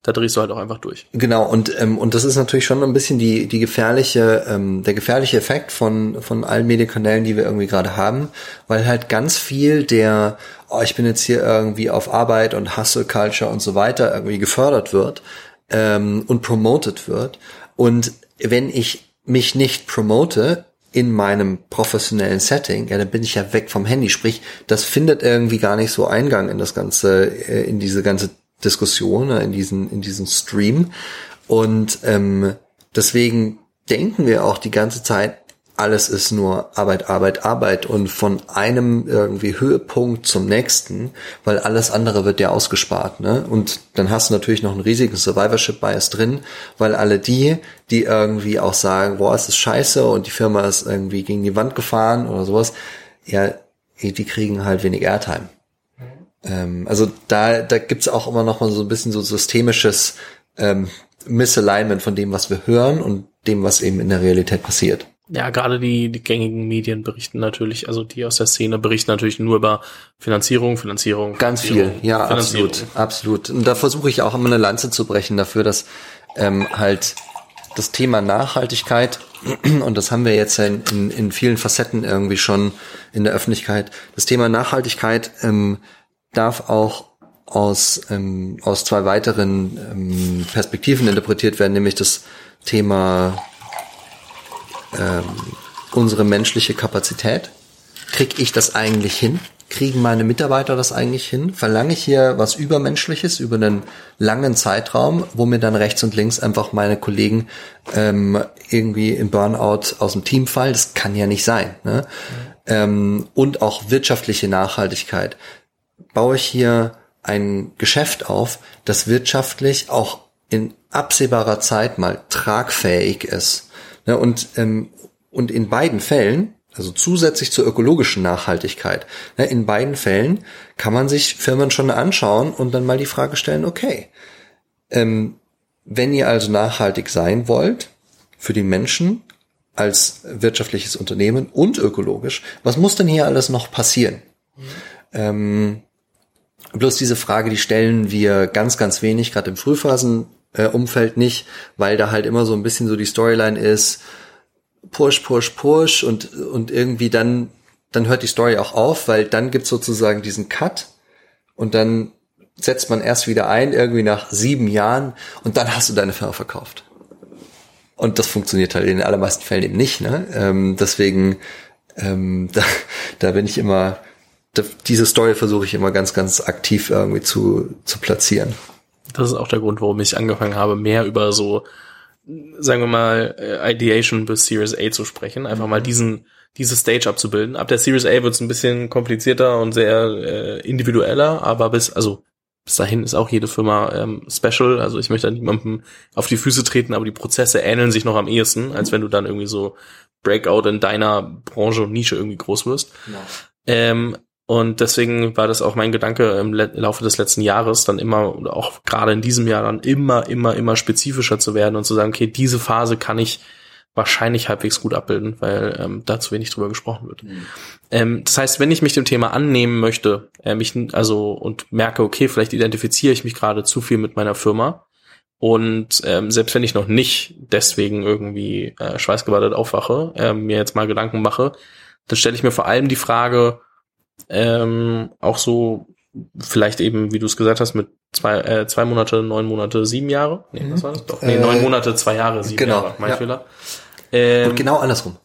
da drehst du halt auch einfach durch. Genau, und, ähm, und das ist natürlich schon ein bisschen die, die gefährliche, ähm, der gefährliche Effekt von, von allen Medienkanälen, die wir irgendwie gerade haben, weil halt ganz viel der, oh, ich bin jetzt hier irgendwie auf Arbeit und Hustle Culture und so weiter irgendwie gefördert wird ähm, und promoted wird. Und wenn ich mich nicht promote, in meinem professionellen Setting, ja, dann bin ich ja weg vom Handy. Sprich, das findet irgendwie gar nicht so Eingang in das ganze, äh, in diese ganze Diskussion, ne, in diesen, in diesen Stream. Und ähm, deswegen denken wir auch die ganze Zeit, alles ist nur Arbeit, Arbeit, Arbeit und von einem irgendwie Höhepunkt zum nächsten, weil alles andere wird ja ausgespart, ne? Und dann hast du natürlich noch einen riesigen Survivorship Bias drin, weil alle die, die irgendwie auch sagen, boah, es ist scheiße und die Firma ist irgendwie gegen die Wand gefahren oder sowas, ja, die kriegen halt wenig Airtime. Ähm, also da, da gibt's auch immer noch mal so ein bisschen so systemisches ähm, Misalignment von dem, was wir hören und dem, was eben in der Realität passiert. Ja, gerade die, die gängigen Medien berichten natürlich, also die aus der Szene berichten natürlich nur über Finanzierung, Finanzierung. Ganz Finanzierung, viel, ja, absolut, absolut. Und da versuche ich auch immer eine Lanze zu brechen dafür, dass ähm, halt das Thema Nachhaltigkeit, [CLEARS THROAT] und das haben wir jetzt ja in, in, in vielen Facetten irgendwie schon in der Öffentlichkeit, das Thema Nachhaltigkeit ähm, darf auch aus, ähm, aus zwei weiteren ähm, Perspektiven interpretiert werden, nämlich das Thema ähm, unsere menschliche Kapazität. Krieg ich das eigentlich hin? Kriegen meine Mitarbeiter das eigentlich hin? Verlange ich hier was Übermenschliches über einen langen Zeitraum, wo mir dann rechts und links einfach meine Kollegen ähm, irgendwie im Burnout aus dem Team fallen? Das kann ja nicht sein. Ne? Ähm, und auch wirtschaftliche Nachhaltigkeit. Baue ich hier ein Geschäft auf, das wirtschaftlich auch in absehbarer Zeit mal tragfähig ist. Ne, und, ähm, und in beiden Fällen, also zusätzlich zur ökologischen Nachhaltigkeit, ne, in beiden Fällen kann man sich Firmen schon anschauen und dann mal die Frage stellen, okay, ähm, wenn ihr also nachhaltig sein wollt für die Menschen als wirtschaftliches Unternehmen und ökologisch, was muss denn hier alles noch passieren? Ähm, bloß diese Frage, die stellen wir ganz, ganz wenig, gerade im Frühphasen äh, Umfeld nicht, weil da halt immer so ein bisschen so die Storyline ist, push, push, push und, und irgendwie dann, dann hört die Story auch auf, weil dann gibt's sozusagen diesen Cut und dann setzt man erst wieder ein, irgendwie nach sieben Jahren und dann hast du deine Firma verkauft. Und das funktioniert halt in den allermeisten Fällen eben nicht. Ne? Ähm, deswegen, ähm, [LAUGHS] da, da bin ich immer, da, diese Story versuche ich immer ganz, ganz aktiv irgendwie zu, zu platzieren. Das ist auch der Grund, warum ich angefangen habe, mehr über so, sagen wir mal, äh, Ideation bis Series A zu sprechen. Einfach mal diesen, diese Stage abzubilden. Ab der Series A wird es ein bisschen komplizierter und sehr äh, individueller, aber bis, also bis dahin ist auch jede Firma ähm, special. Also ich möchte da niemandem auf die Füße treten, aber die Prozesse ähneln sich noch am ehesten, als wenn du dann irgendwie so Breakout in deiner Branche und Nische irgendwie groß wirst. Ja. Ähm, und deswegen war das auch mein Gedanke im Laufe des letzten Jahres dann immer, oder auch gerade in diesem Jahr dann immer, immer, immer spezifischer zu werden und zu sagen, okay, diese Phase kann ich wahrscheinlich halbwegs gut abbilden, weil ähm, da zu wenig drüber gesprochen wird. Mhm. Ähm, das heißt, wenn ich mich dem Thema annehmen möchte, äh, mich also und merke, okay, vielleicht identifiziere ich mich gerade zu viel mit meiner Firma und ähm, selbst wenn ich noch nicht deswegen irgendwie äh, schweißgebadet aufwache, äh, mir jetzt mal Gedanken mache, dann stelle ich mir vor allem die Frage, ähm, auch so vielleicht eben, wie du es gesagt hast, mit zwei, äh, zwei Monate, neun Monate, sieben Jahre. Nee, was war das? Doch, nee, Äh, neun Monate, zwei Jahre, sieben genau, Jahre. Mein ja. Fehler. Ähm, Und genau andersrum.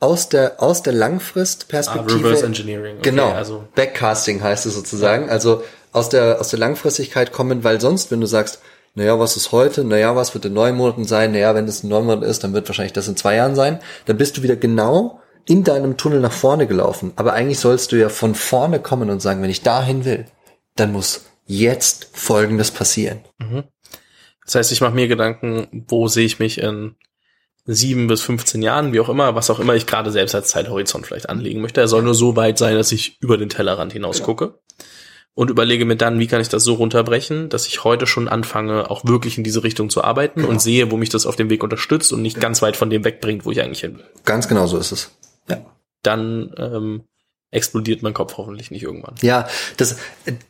Aus der, aus der ah, Langfristperspektive. Reverse Engineering. Okay, genau. Also, Backcasting heißt es sozusagen. Also aus der, aus der Langfristigkeit kommen, weil sonst, wenn du sagst, naja, was ist heute? Naja, was wird in neun Monaten sein? Naja, wenn es in neun Monaten ist, dann wird wahrscheinlich das in zwei Jahren sein. Dann bist du wieder genau in deinem Tunnel nach vorne gelaufen. Aber eigentlich sollst du ja von vorne kommen und sagen, wenn ich dahin will, dann muss jetzt Folgendes passieren. das heißt, ich mache mir Gedanken, wo sehe ich mich in sieben bis 15 Jahren, wie auch immer, was auch immer ich gerade selbst als Zeithorizont vielleicht anlegen möchte. Er soll nur so weit sein, dass ich über den Tellerrand hinaus gucke. Und überlege mir dann, wie kann ich das so runterbrechen, dass ich heute schon anfange, auch wirklich in diese Richtung zu arbeiten und sehe, wo mich das auf dem Weg unterstützt und nicht ganz weit von dem wegbringt, wo ich eigentlich hin will. Ganz genau so ist es. Ja. Dann ähm, explodiert mein Kopf hoffentlich nicht irgendwann. Ja, das,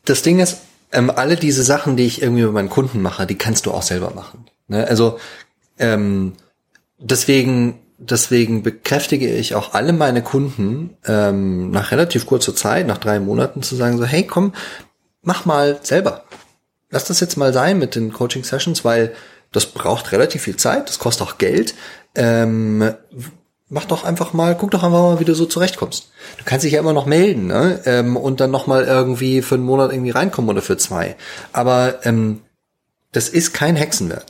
das Ding ist, ähm, alle diese Sachen, die ich irgendwie mit meinen Kunden mache, die kannst du auch selber machen. Ne? Also ähm, deswegen, deswegen bekräftige ich auch alle meine Kunden ähm, nach relativ kurzer Zeit, nach drei Monaten, zu sagen so, hey, komm, mach mal selber. Lass das jetzt mal sein mit den Coaching Sessions, weil das braucht relativ viel Zeit, das kostet auch Geld. Ähm, mach doch einfach mal, guck doch einfach mal, wie du so zurechtkommst. Du kannst dich ja immer noch melden ne? ähm, und dann noch mal irgendwie für einen Monat irgendwie reinkommen oder für zwei. Aber ähm, das ist kein Hexenwerk.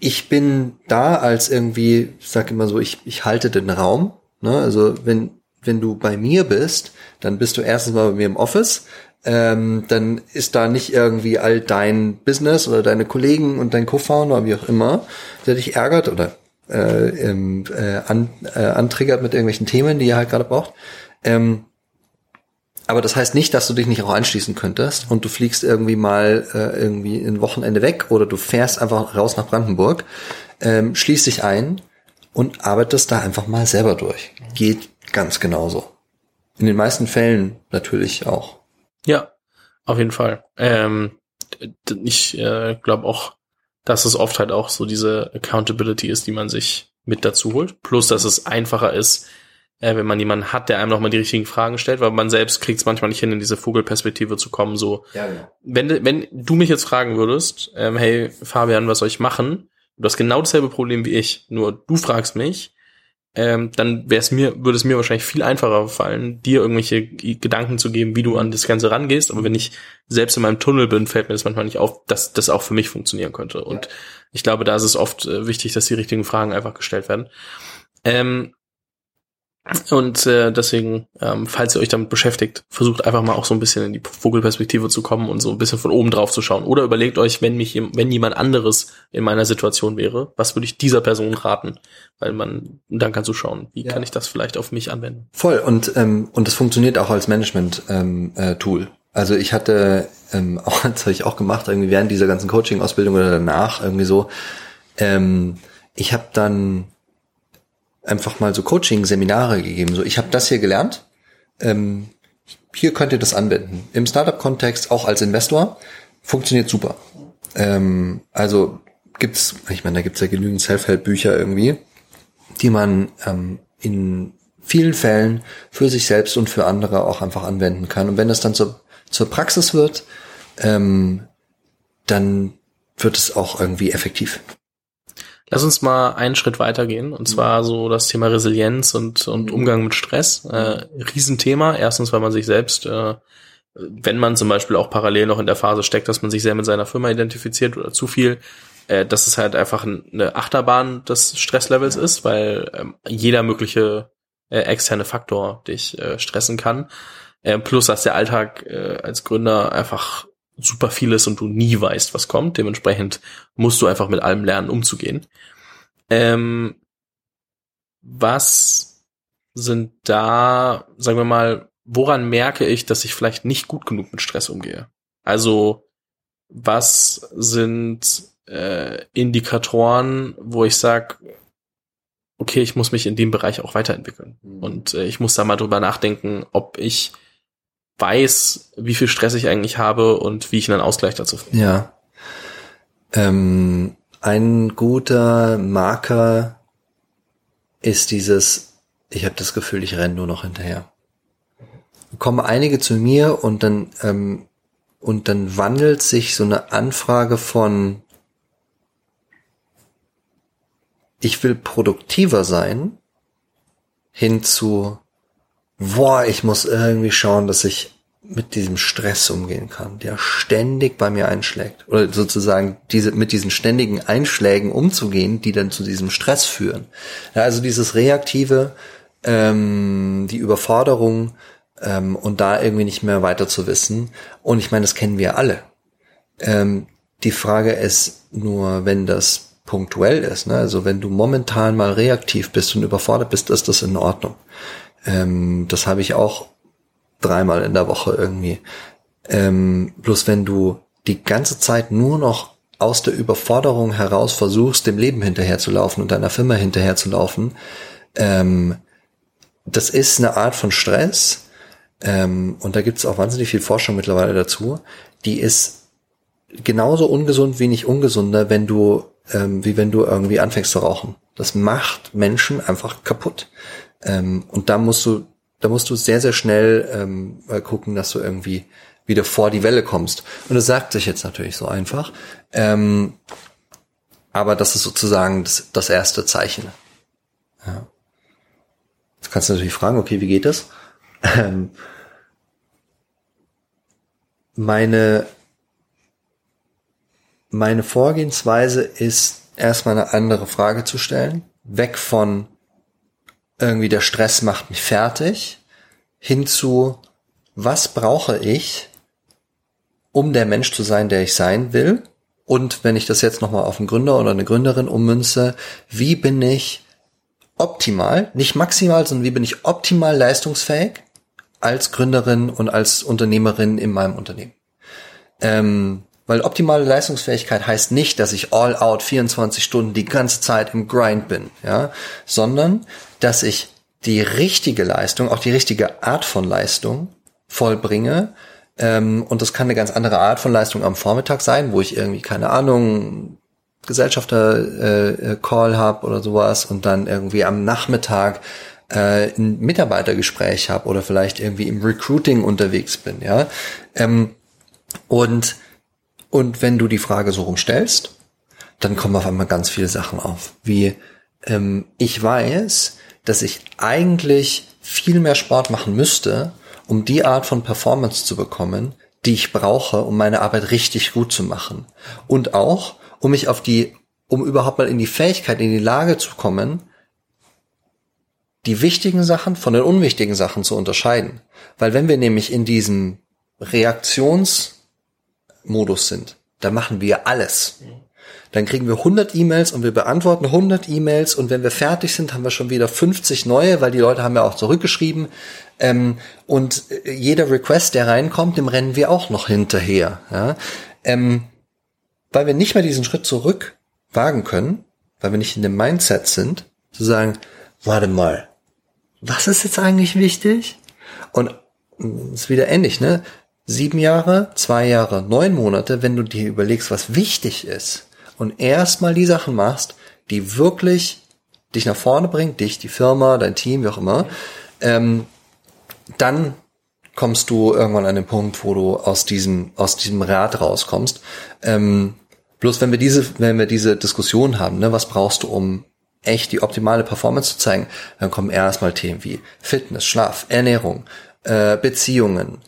Ich bin da als irgendwie, ich sag immer so, ich, ich halte den Raum. Ne? Also wenn wenn du bei mir bist, dann bist du erstens mal bei mir im Office. Ähm, dann ist da nicht irgendwie all dein Business oder deine Kollegen und dein Co-Founder wie auch immer, der dich ärgert oder äh, ähm, äh, an, äh, antriggert mit irgendwelchen Themen, die ihr halt gerade braucht. Ähm, Aber das heißt nicht, dass du dich nicht auch anschließen könntest und du fliegst irgendwie mal äh, irgendwie ein Wochenende weg oder du fährst einfach raus nach Brandenburg, ähm, schließt dich ein und arbeitest da einfach mal selber durch. Geht ganz genauso. In den meisten Fällen natürlich auch. Ja, auf jeden Fall. Ähm, ich äh, glaube auch, dass es oft halt auch so diese Accountability ist, die man sich mit dazu holt. Plus, dass es einfacher ist, äh, wenn man jemanden hat, der einem nochmal die richtigen Fragen stellt, weil man selbst kriegt es manchmal nicht hin, in diese Vogelperspektive zu kommen. So, Ja, genau. wenn, wenn du mich jetzt fragen würdest, ähm, hey Fabian, was soll ich machen? Du hast genau dasselbe Problem wie ich, nur du fragst mich, ähm, dann wäre es mir, würde es mir wahrscheinlich viel einfacher fallen, dir irgendwelche Gedanken zu geben, wie du an das Ganze rangehst. Aber wenn ich selbst in meinem Tunnel bin, fällt mir das manchmal nicht auf, dass das auch für mich funktionieren könnte. Und ich glaube, da ist es oft äh, wichtig, dass die richtigen Fragen einfach gestellt werden. Ähm, und äh, deswegen, ähm, falls ihr euch damit beschäftigt, versucht einfach mal auch so ein bisschen in die Vogelperspektive zu kommen und so ein bisschen von oben drauf zu schauen. Oder überlegt euch, wenn mich, wenn jemand anderes in meiner Situation wäre, was würde ich dieser Person raten? Weil man dann kannst du schauen, wie Ja. kann ich das vielleicht auf mich anwenden. Voll und ähm, und das funktioniert auch als Management ähm, äh, Tool. Also ich hatte ähm, [LAUGHS] auch das habe ich auch gemacht irgendwie während dieser ganzen Coaching Ausbildung oder danach irgendwie so. Ähm, ich habe dann einfach mal so Coaching Seminare gegeben. So ich habe das hier gelernt. Ähm, hier könnt ihr das anwenden im Startup Kontext auch als Investor funktioniert super. Ähm, also gibt's, ich meine, da gibt's ja genügend Self-Help-Bücher irgendwie, die man ähm, in vielen Fällen für sich selbst und für andere auch einfach anwenden kann. Und wenn das dann zur, zur Praxis wird, ähm, dann wird es auch irgendwie effektiv. Lass uns mal einen Schritt weitergehen und zwar so das Thema Resilienz und, und Umgang mit Stress. Äh, Riesenthema. Erstens, weil man sich selbst, äh, wenn man zum Beispiel auch parallel noch in der Phase steckt, dass man sich sehr mit seiner Firma identifiziert oder zu viel, äh, dass es halt einfach ein- eine Achterbahn des Stresslevels ist, weil ähm, jeder mögliche äh, externe Faktor dich äh, stressen kann. Äh, plus, dass der Alltag äh, als Gründer einfach super viel ist und du nie weißt, was kommt. Dementsprechend musst du einfach mit allem lernen, umzugehen. Ähm, was sind da, sagen wir mal, woran merke ich, dass ich vielleicht nicht gut genug mit Stress umgehe? Also, was sind äh, Indikatoren, wo ich sage, okay, ich muss mich in dem Bereich auch weiterentwickeln. Und äh, ich muss da mal drüber nachdenken, ob ich weiß, wie viel Stress ich eigentlich habe und wie ich einen Ausgleich dazu finde. Ja. Ähm, ein guter Marker ist dieses, ich habe das Gefühl, ich renne nur noch hinterher. Kommen einige zu mir und dann ähm, und dann wandelt sich so eine Anfrage von ich will produktiver sein hin zu boah, ich muss irgendwie schauen, dass ich mit diesem Stress umgehen kann, der ständig bei mir einschlägt. Oder sozusagen diese, mit diesen ständigen Einschlägen umzugehen, die dann zu diesem Stress führen. Ja, also dieses Reaktive, ähm, die Überforderung ähm, und da irgendwie nicht mehr weiter zu wissen. Und ich meine, das kennen wir alle. Ähm, die Frage ist nur, wenn das punktuell ist, ne? also wenn du momentan mal reaktiv bist und überfordert bist, ist das in Ordnung. Ähm, das habe ich auch dreimal in der Woche irgendwie. Ähm, bloß wenn du die ganze Zeit nur noch aus der Überforderung heraus versuchst, dem Leben hinterherzulaufen und deiner Firma hinterherzulaufen, ähm, das ist eine Art von Stress. Ähm, und da gibt es auch wahnsinnig viel Forschung mittlerweile dazu. Die ist genauso ungesund wie nicht ungesunder, wenn du, ähm, wie wenn du irgendwie anfängst zu rauchen. Das macht Menschen einfach kaputt. Ähm, und da musst du, da musst du sehr, sehr schnell ähm, gucken, dass du irgendwie wieder vor die Welle kommst. Und das sagt sich jetzt natürlich so einfach. Ähm, aber das ist sozusagen das, das erste Zeichen. Ja. Jetzt kannst du natürlich fragen, okay, wie geht das? Ähm, meine, meine Vorgehensweise ist erstmal eine andere Frage zu stellen. Weg von irgendwie der Stress macht mich fertig, hin zu, was brauche ich, um der Mensch zu sein, der ich sein will? Und wenn ich das jetzt nochmal auf einen Gründer oder eine Gründerin ummünze, wie bin ich optimal, nicht maximal, sondern wie bin ich optimal leistungsfähig als Gründerin und als Unternehmerin in meinem Unternehmen. Ähm, weil optimale Leistungsfähigkeit heißt nicht, dass ich all out 24 Stunden die ganze Zeit im Grind bin, ja, sondern dass ich die richtige Leistung, auch die richtige Art von Leistung vollbringe. Ähm, und das kann eine ganz andere Art von Leistung am Vormittag sein, wo ich irgendwie, keine Ahnung, Gesellschafter-Call äh, habe oder sowas und dann irgendwie am Nachmittag äh, ein Mitarbeitergespräch habe oder vielleicht irgendwie im Recruiting unterwegs bin, ja. Ähm, und, und wenn du die Frage so rumstellst, dann kommen auf einmal ganz viele Sachen auf, wie ähm, ich weiß, dass ich eigentlich viel mehr Sport machen müsste, um die Art von Performance zu bekommen, die ich brauche, um meine Arbeit richtig gut zu machen. Und auch, um mich auf die, um überhaupt mal in die Fähigkeit, in die Lage zu kommen, die wichtigen Sachen von den unwichtigen Sachen zu unterscheiden. Weil wenn wir nämlich in diesem Reaktionsmodus sind, dann machen wir alles. Dann kriegen wir 100 E-Mails und wir beantworten 100 E-Mails und wenn wir fertig sind, haben wir schon wieder 50 neue, weil die Leute haben ja auch zurückgeschrieben. Ähm, und jeder Request, der reinkommt, dem rennen wir auch noch hinterher. Ja? Ähm, weil wir nicht mehr diesen Schritt zurück wagen können, weil wir nicht in dem Mindset sind, zu sagen, warte mal, was ist jetzt eigentlich wichtig? Und es ist wieder ähnlich, ne? Sieben Jahre, zwei Jahre, neun Monate, wenn du dir überlegst, was wichtig ist und erstmal die Sachen machst, die wirklich dich nach vorne bringen, dich, die Firma, dein Team, wie auch immer, ähm, dann kommst du irgendwann an den Punkt, wo du aus diesem, aus diesem Rad rauskommst. Ähm, bloß wenn wir diese, wenn wir diese Diskussion haben, ne, was brauchst du, um echt die optimale Performance zu zeigen, dann kommen erstmal Themen wie Fitness, Schlaf, Ernährung, äh, Beziehungen.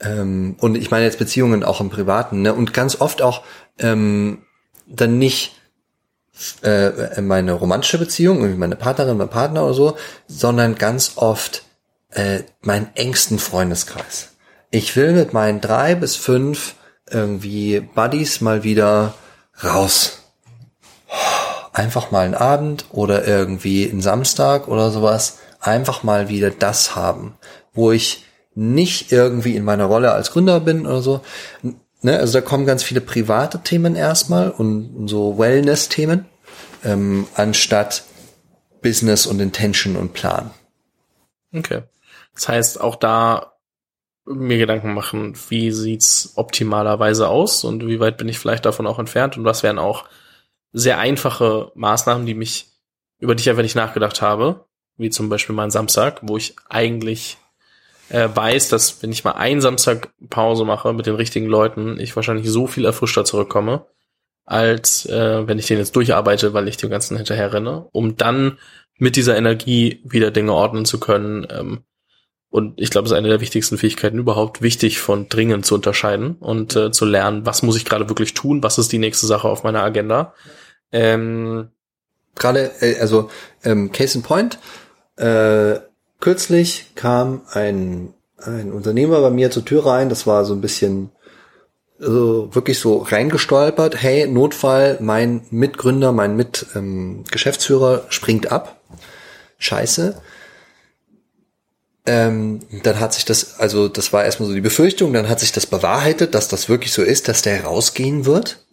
Ähm, und ich meine jetzt Beziehungen auch im Privaten, ne? Und ganz oft auch ähm, dann nicht äh, meine romantische Beziehung, meine Partnerin, mein Partner oder so, sondern ganz oft äh, meinen engsten Freundeskreis. Ich will mit meinen drei bis fünf irgendwie Buddies mal wieder raus einfach mal einen Abend oder irgendwie einen Samstag oder sowas einfach mal wieder das haben, wo ich nicht irgendwie in meiner Rolle als Gründer bin oder so. Ne, also da kommen ganz viele private Themen erstmal und so Wellness-Themen, ähm, anstatt Business und Intention und Plan. Okay. Das heißt, auch da mir Gedanken machen, wie sieht's optimalerweise aus und wie weit bin ich vielleicht davon auch entfernt und was wären auch sehr einfache Maßnahmen, die mich, über die ich einfach nicht nachgedacht habe, wie zum Beispiel mal ein Samstag, wo ich eigentlich äh, weiß, dass wenn ich mal einen Samstag Pause mache mit den richtigen Leuten, ich wahrscheinlich so viel erfrischter zurückkomme, als äh, wenn ich den jetzt durcharbeite, weil ich dem Ganzen hinterher renne, um dann mit dieser Energie wieder Dinge ordnen zu können. Ähm, und ich glaube, es ist eine der wichtigsten Fähigkeiten überhaupt, wichtig von dringend zu unterscheiden und äh, zu lernen, was muss ich gerade wirklich tun, was ist die nächste Sache auf meiner Agenda ähm, Gerade, äh, also ähm, Case in Point, äh, kürzlich kam ein, ein Unternehmer bei mir zur Tür rein, das war so ein bisschen also wirklich so reingestolpert, hey, Notfall, mein Mitgründer, mein Mitgeschäftsführer ähm, springt ab. Scheiße. Ähm, dann hat sich das, also das war erstmal so die Befürchtung, dann hat sich das bewahrheitet, dass das wirklich so ist, dass der rausgehen wird.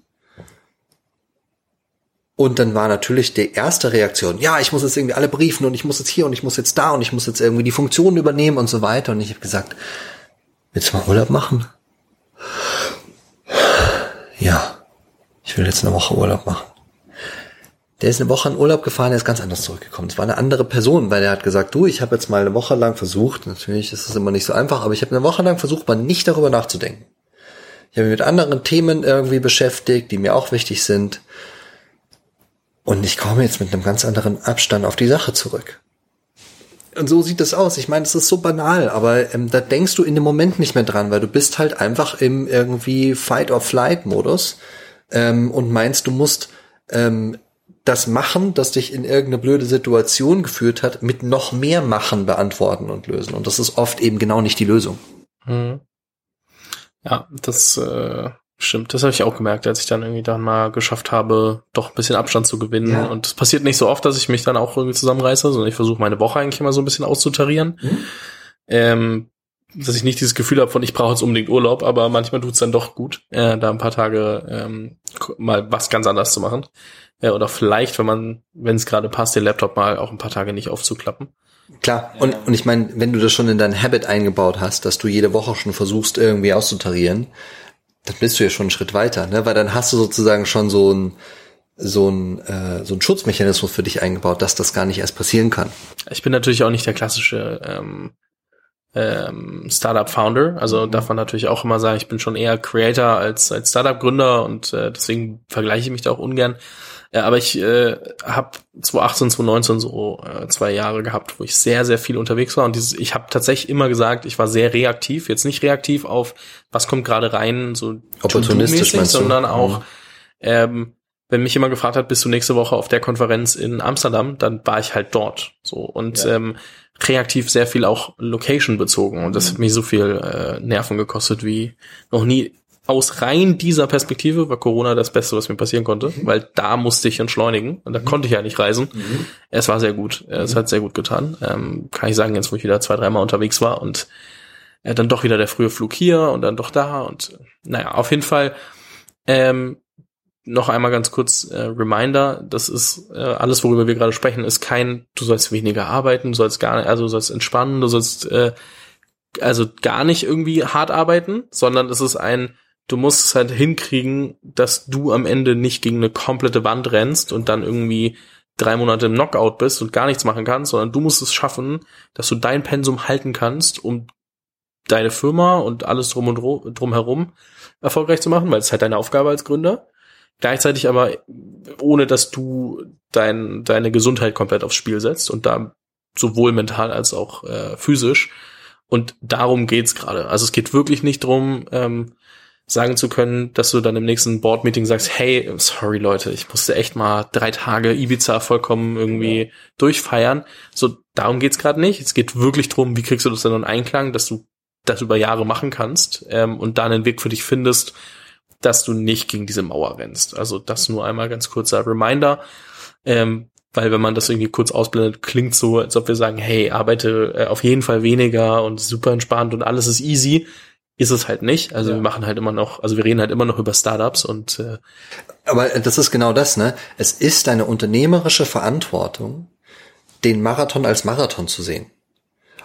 Und dann war natürlich die erste Reaktion, ja, ich muss jetzt irgendwie alle briefen und ich muss jetzt hier und ich muss jetzt da und ich muss jetzt irgendwie die Funktionen übernehmen und so weiter. Und ich habe gesagt, willst du mal Urlaub machen? Ja, ich will jetzt eine Woche Urlaub machen. Der ist eine Woche in Urlaub gefahren, der ist ganz anders zurückgekommen. Es war eine andere Person, weil er hat gesagt, du, ich habe jetzt mal eine Woche lang versucht, natürlich ist es immer nicht so einfach, aber ich habe eine Woche lang versucht, mal nicht darüber nachzudenken. Ich habe mich mit anderen Themen irgendwie beschäftigt, die mir auch wichtig sind. Und ich komme jetzt mit einem ganz anderen Abstand auf die Sache zurück. Und so sieht es aus. Ich meine, es ist so banal, aber ähm, da denkst du in dem Moment nicht mehr dran, weil du bist halt einfach im irgendwie Fight-or-Flight-Modus ähm, und meinst, du musst ähm, das Machen, das dich in irgendeine blöde Situation geführt hat, mit noch mehr Machen beantworten und lösen. Und das ist oft eben genau nicht die Lösung. Mhm. Ja, das äh, Stimmt, das habe ich auch gemerkt, als ich dann irgendwie dann mal geschafft habe, doch ein bisschen Abstand zu gewinnen. Ja. Und es passiert nicht so oft, dass ich mich dann auch irgendwie zusammenreiße, sondern ich versuche meine Woche eigentlich immer so ein bisschen auszutarieren. Mhm. Ähm, dass ich nicht dieses Gefühl habe von, ich brauche jetzt unbedingt Urlaub, aber manchmal tut's dann doch gut, äh, da ein paar Tage ähm, mal was ganz anderes zu machen. Äh, oder vielleicht, wenn man, wenn es gerade passt, den Laptop mal auch ein paar Tage nicht aufzuklappen. Klar, und, und ich meine, wenn du das schon in dein Habit eingebaut hast, dass du jede Woche schon versuchst, irgendwie auszutarieren, dann bist du ja schon einen Schritt weiter, ne? Weil dann hast du sozusagen schon so ein so ein, äh, so ein Schutzmechanismus für dich eingebaut, dass das gar nicht erst passieren kann. Ich bin natürlich auch nicht der klassische ähm, ähm, Startup-Founder, also darf man natürlich auch immer sagen, ich bin schon eher Creator als, als Startup-Gründer und äh, deswegen vergleiche ich mich da auch ungern. Ja, aber ich äh, habe 2018, 2019 so äh, zwei Jahre gehabt, wo ich sehr, sehr viel unterwegs war. Und dieses, ich habe tatsächlich immer gesagt, ich war sehr reaktiv. Jetzt nicht reaktiv auf, was kommt gerade rein, so Opportunistisch sondern auch, Mhm. ähm, wenn mich jemand gefragt hat, bist du nächste Woche auf der Konferenz in Amsterdam, dann war ich halt dort. So und Ja. ähm, reaktiv sehr viel auch Location bezogen. Und das hat mich so viel äh, Nerven gekostet wie noch nie. Aus rein dieser Perspektive war Corona das Beste, was mir passieren konnte, weil da musste ich entschleunigen und da konnte ich ja nicht reisen. Es war sehr gut. Es hat sehr gut getan. Ähm, kann ich sagen, jetzt wo ich wieder zwei, dreimal unterwegs war und äh, dann doch wieder der frühe Flug hier und dann doch da und äh, naja, auf jeden Fall ähm, noch einmal ganz kurz äh, Reminder, das ist äh, alles, worüber wir gerade sprechen, ist kein, du sollst weniger arbeiten, du sollst gar nicht, also du sollst entspannen, du sollst äh, also gar nicht irgendwie hart arbeiten, sondern es ist ein, du musst es halt hinkriegen, dass du am Ende nicht gegen eine komplette Wand rennst und dann irgendwie drei Monate im Knockout bist und gar nichts machen kannst, sondern du musst es schaffen, dass du dein Pensum halten kannst, um deine Firma und alles drum und dro- drumherum erfolgreich zu machen, weil es halt deine Aufgabe als Gründer. Gleichzeitig aber ohne, dass du dein, deine Gesundheit komplett aufs Spiel setzt und da sowohl mental als auch äh, physisch. Und darum geht's gerade. Also es geht wirklich nicht drum, ähm, sagen zu können, dass du dann im nächsten Board-Meeting sagst, hey, sorry Leute, ich musste echt mal drei Tage Ibiza vollkommen irgendwie durchfeiern. So, darum geht's gerade nicht. Es geht wirklich drum, wie kriegst du das dann in Einklang, dass du das über Jahre machen kannst ähm, und dann einen Weg für dich findest, dass du nicht gegen diese Mauer rennst. Also das nur einmal ganz kurzer Reminder. Ähm, weil wenn man das irgendwie kurz ausblendet, klingt so, als ob wir sagen, hey, arbeite äh, auf jeden Fall weniger und super entspannt und alles ist easy. Ist es halt nicht. Also wir machen halt immer noch, also wir reden halt immer noch über Startups und äh, Aber das ist genau das, ne? Es ist deine unternehmerische Verantwortung, den Marathon als Marathon zu sehen.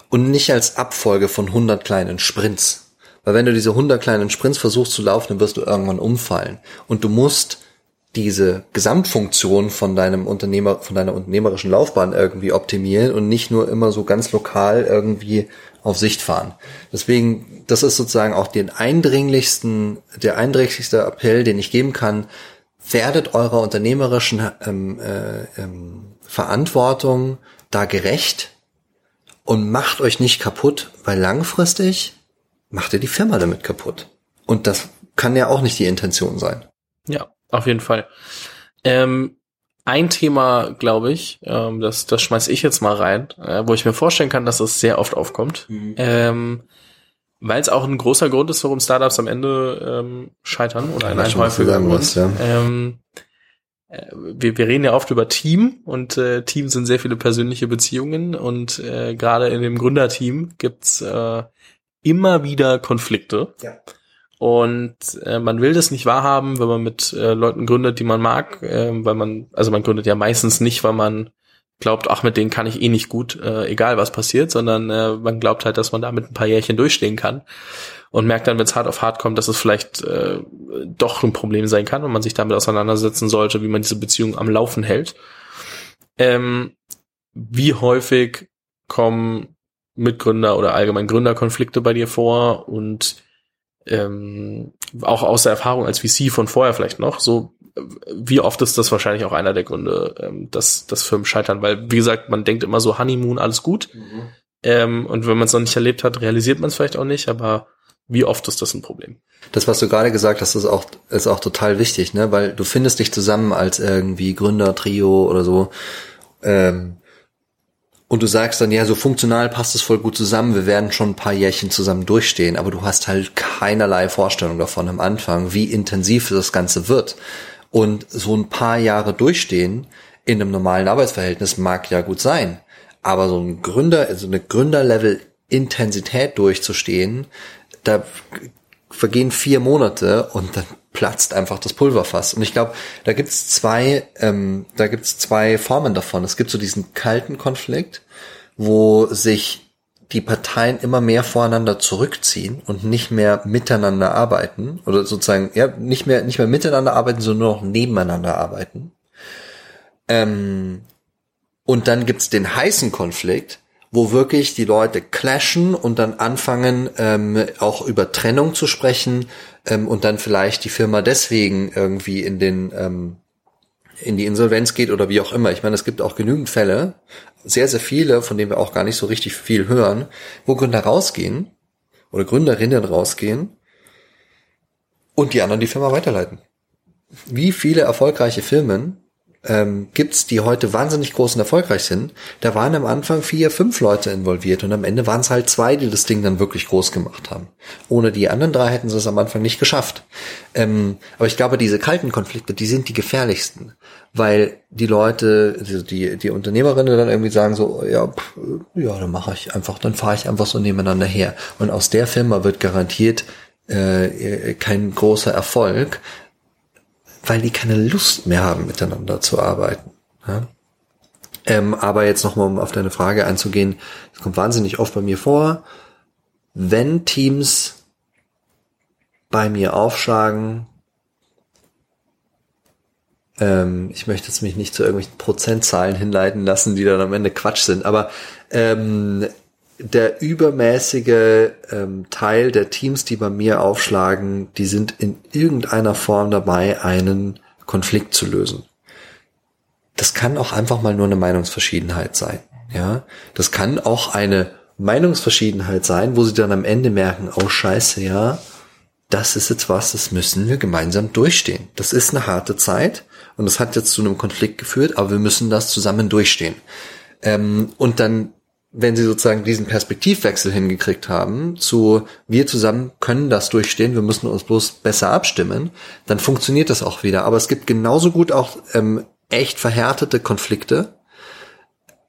Und nicht als Abfolge von 100 kleinen Sprints. Weil wenn du diese 100 kleinen Sprints versuchst zu laufen, dann wirst du irgendwann umfallen. Und du musst diese Gesamtfunktion von deinem Unternehmer, von deiner unternehmerischen Laufbahn irgendwie optimieren und nicht nur immer so ganz lokal irgendwie auf Sicht fahren. Deswegen, das ist sozusagen auch den eindringlichsten, der eindringlichste Appell, den ich geben kann. Werdet eurer unternehmerischen ähm, äh, ähm, Verantwortung da gerecht und macht euch nicht kaputt, weil langfristig macht ihr die Firma damit kaputt. Und das kann ja auch nicht die Intention sein. Ja, auf jeden Fall. Ähm, ein Thema, glaube ich, ähm, das, das schmeiß ich jetzt mal rein, äh, wo ich mir vorstellen kann, dass das sehr oft aufkommt. Ähm, weil es auch ein großer Grund ist, warum Startups am Ende ähm, scheitern oder ein, du häufiger Grund. ja. ähm, äh, wir, wir reden ja oft über Team und äh, Team sind sehr viele persönliche Beziehungen und äh, gerade in dem Gründerteam gibt's äh, immer wieder Konflikte. Ja. Und äh, man will das nicht wahrhaben, wenn man mit äh, Leuten gründet, die man mag, äh, weil man, also man gründet ja meistens nicht, weil man glaubt, ach, mit denen kann ich eh nicht gut, äh, egal was passiert, sondern äh, man glaubt halt, dass man da mit ein paar Jährchen durchstehen kann und merkt dann, wenn es hart auf hart kommt, dass es vielleicht äh, doch ein Problem sein kann und man sich damit auseinandersetzen sollte, wie man diese Beziehung am Laufen hält. Ähm, wie häufig kommen Mitgründer oder allgemein Gründerkonflikte bei dir vor und ähm, auch aus der Erfahrung als VC von vorher vielleicht noch, so wie oft ist das wahrscheinlich auch einer der Gründe, ähm, dass, dass Firmen scheitern, weil wie gesagt, man denkt immer so Honeymoon, alles gut. Ähm, und wenn man es noch nicht erlebt hat, realisiert man es vielleicht auch nicht, aber wie oft ist das ein Problem? Das, was du gerade gesagt hast, ist auch, ist auch total wichtig, ne? Weil du findest dich zusammen als irgendwie Gründer, Trio oder so. Ähm, und du sagst dann, ja, so funktional passt es voll gut zusammen, wir werden schon ein paar Jährchen zusammen durchstehen, aber du hast halt keinerlei Vorstellung davon am Anfang, wie intensiv das Ganze wird. Und so ein paar Jahre durchstehen in einem normalen Arbeitsverhältnis mag ja gut sein. Aber so ein Gründer, also eine Gründerlevel Intensität durchzustehen, da vergehen vier Monate und dann platzt einfach das Pulverfass. Und ich glaube, da gibt's zwei, ähm, da gibt's zwei Formen davon. Es gibt so diesen kalten Konflikt, wo sich die Parteien immer mehr voreinander zurückziehen und nicht mehr miteinander arbeiten oder sozusagen ja nicht mehr nicht mehr miteinander arbeiten, sondern nur noch nebeneinander arbeiten. Ähm, und dann gibt's den heißen Konflikt, wo wirklich die Leute clashen und dann anfangen, ähm, auch über Trennung zu sprechen ähm, und dann vielleicht die Firma deswegen irgendwie in den ähm, in die Insolvenz geht oder wie auch immer. Ich meine, es gibt auch genügend Fälle, sehr, sehr viele, von denen wir auch gar nicht so richtig viel hören, wo Gründer rausgehen oder Gründerinnen rausgehen und die anderen die Firma weiterleiten. Wie viele erfolgreiche Firmen ähm, gibt's, die heute wahnsinnig groß und erfolgreich sind, da waren am Anfang vier, fünf Leute involviert und am Ende waren es halt zwei, die das Ding dann wirklich groß gemacht haben. Ohne die anderen drei hätten sie es am Anfang nicht geschafft. Ähm, aber ich glaube, diese kalten Konflikte, die sind die gefährlichsten, weil die Leute, also die, die Unternehmerinnen dann irgendwie sagen so, ja, pff, ja, dann mache ich einfach, dann fahre ich einfach so nebeneinander her. Und aus der Firma wird garantiert äh, kein großer Erfolg, weil die keine Lust mehr haben, miteinander zu arbeiten. Ja? Ähm, aber jetzt nochmal, um auf deine Frage einzugehen, es kommt wahnsinnig oft bei mir vor, wenn Teams bei mir aufschlagen, ähm, ich möchte jetzt mich nicht zu irgendwelchen Prozentzahlen hinleiten lassen, die dann am Ende Quatsch sind, aber ähm, der übermäßige ähm, Teil der Teams, die bei mir aufschlagen, die sind in irgendeiner Form dabei, einen Konflikt zu lösen. Das kann auch einfach mal nur eine Meinungsverschiedenheit sein. Ja, das kann auch eine Meinungsverschiedenheit sein, wo sie dann am Ende merken, oh Scheiße, ja, das ist jetzt was, das müssen wir gemeinsam durchstehen. Das ist eine harte Zeit und das hat jetzt zu einem Konflikt geführt, aber wir müssen das zusammen durchstehen. Ähm, und dann wenn sie sozusagen diesen Perspektivwechsel hingekriegt haben, zu wir zusammen können das durchstehen, wir müssen uns bloß besser abstimmen, dann funktioniert das auch wieder. Aber es gibt genauso gut auch ähm, echt verhärtete Konflikte,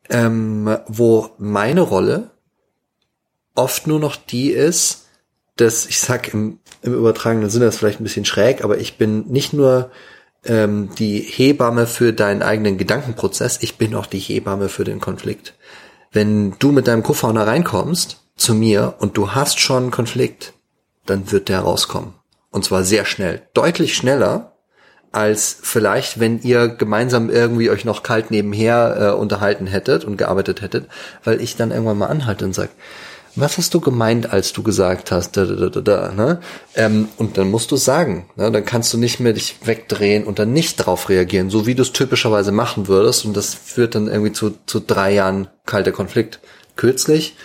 ähm, wo meine Rolle oft nur noch die ist, dass ich sag im, im übertragenen Sinne das vielleicht ein bisschen schräg, aber ich bin nicht nur ähm, die Hebamme für deinen eigenen Gedankenprozess, ich bin auch die Hebamme für den Konflikt wenn du mit deinem Co-Founder reinkommst zu mir und du hast schon einen Konflikt, dann wird der rauskommen. Und zwar sehr schnell. Deutlich schneller als vielleicht, wenn ihr gemeinsam irgendwie euch noch kalt nebenher äh, unterhalten hättet und gearbeitet hättet, weil ich dann irgendwann mal anhalte und sag, was hast du gemeint, als du gesagt hast, da, da, da, da, ne? Ähm, und dann musst du sagen, ne? dann kannst du nicht mehr dich wegdrehen und dann nicht drauf reagieren, so wie du es typischerweise machen würdest und das führt dann irgendwie zu, zu drei Jahren kalter Konflikt. Kürzlich,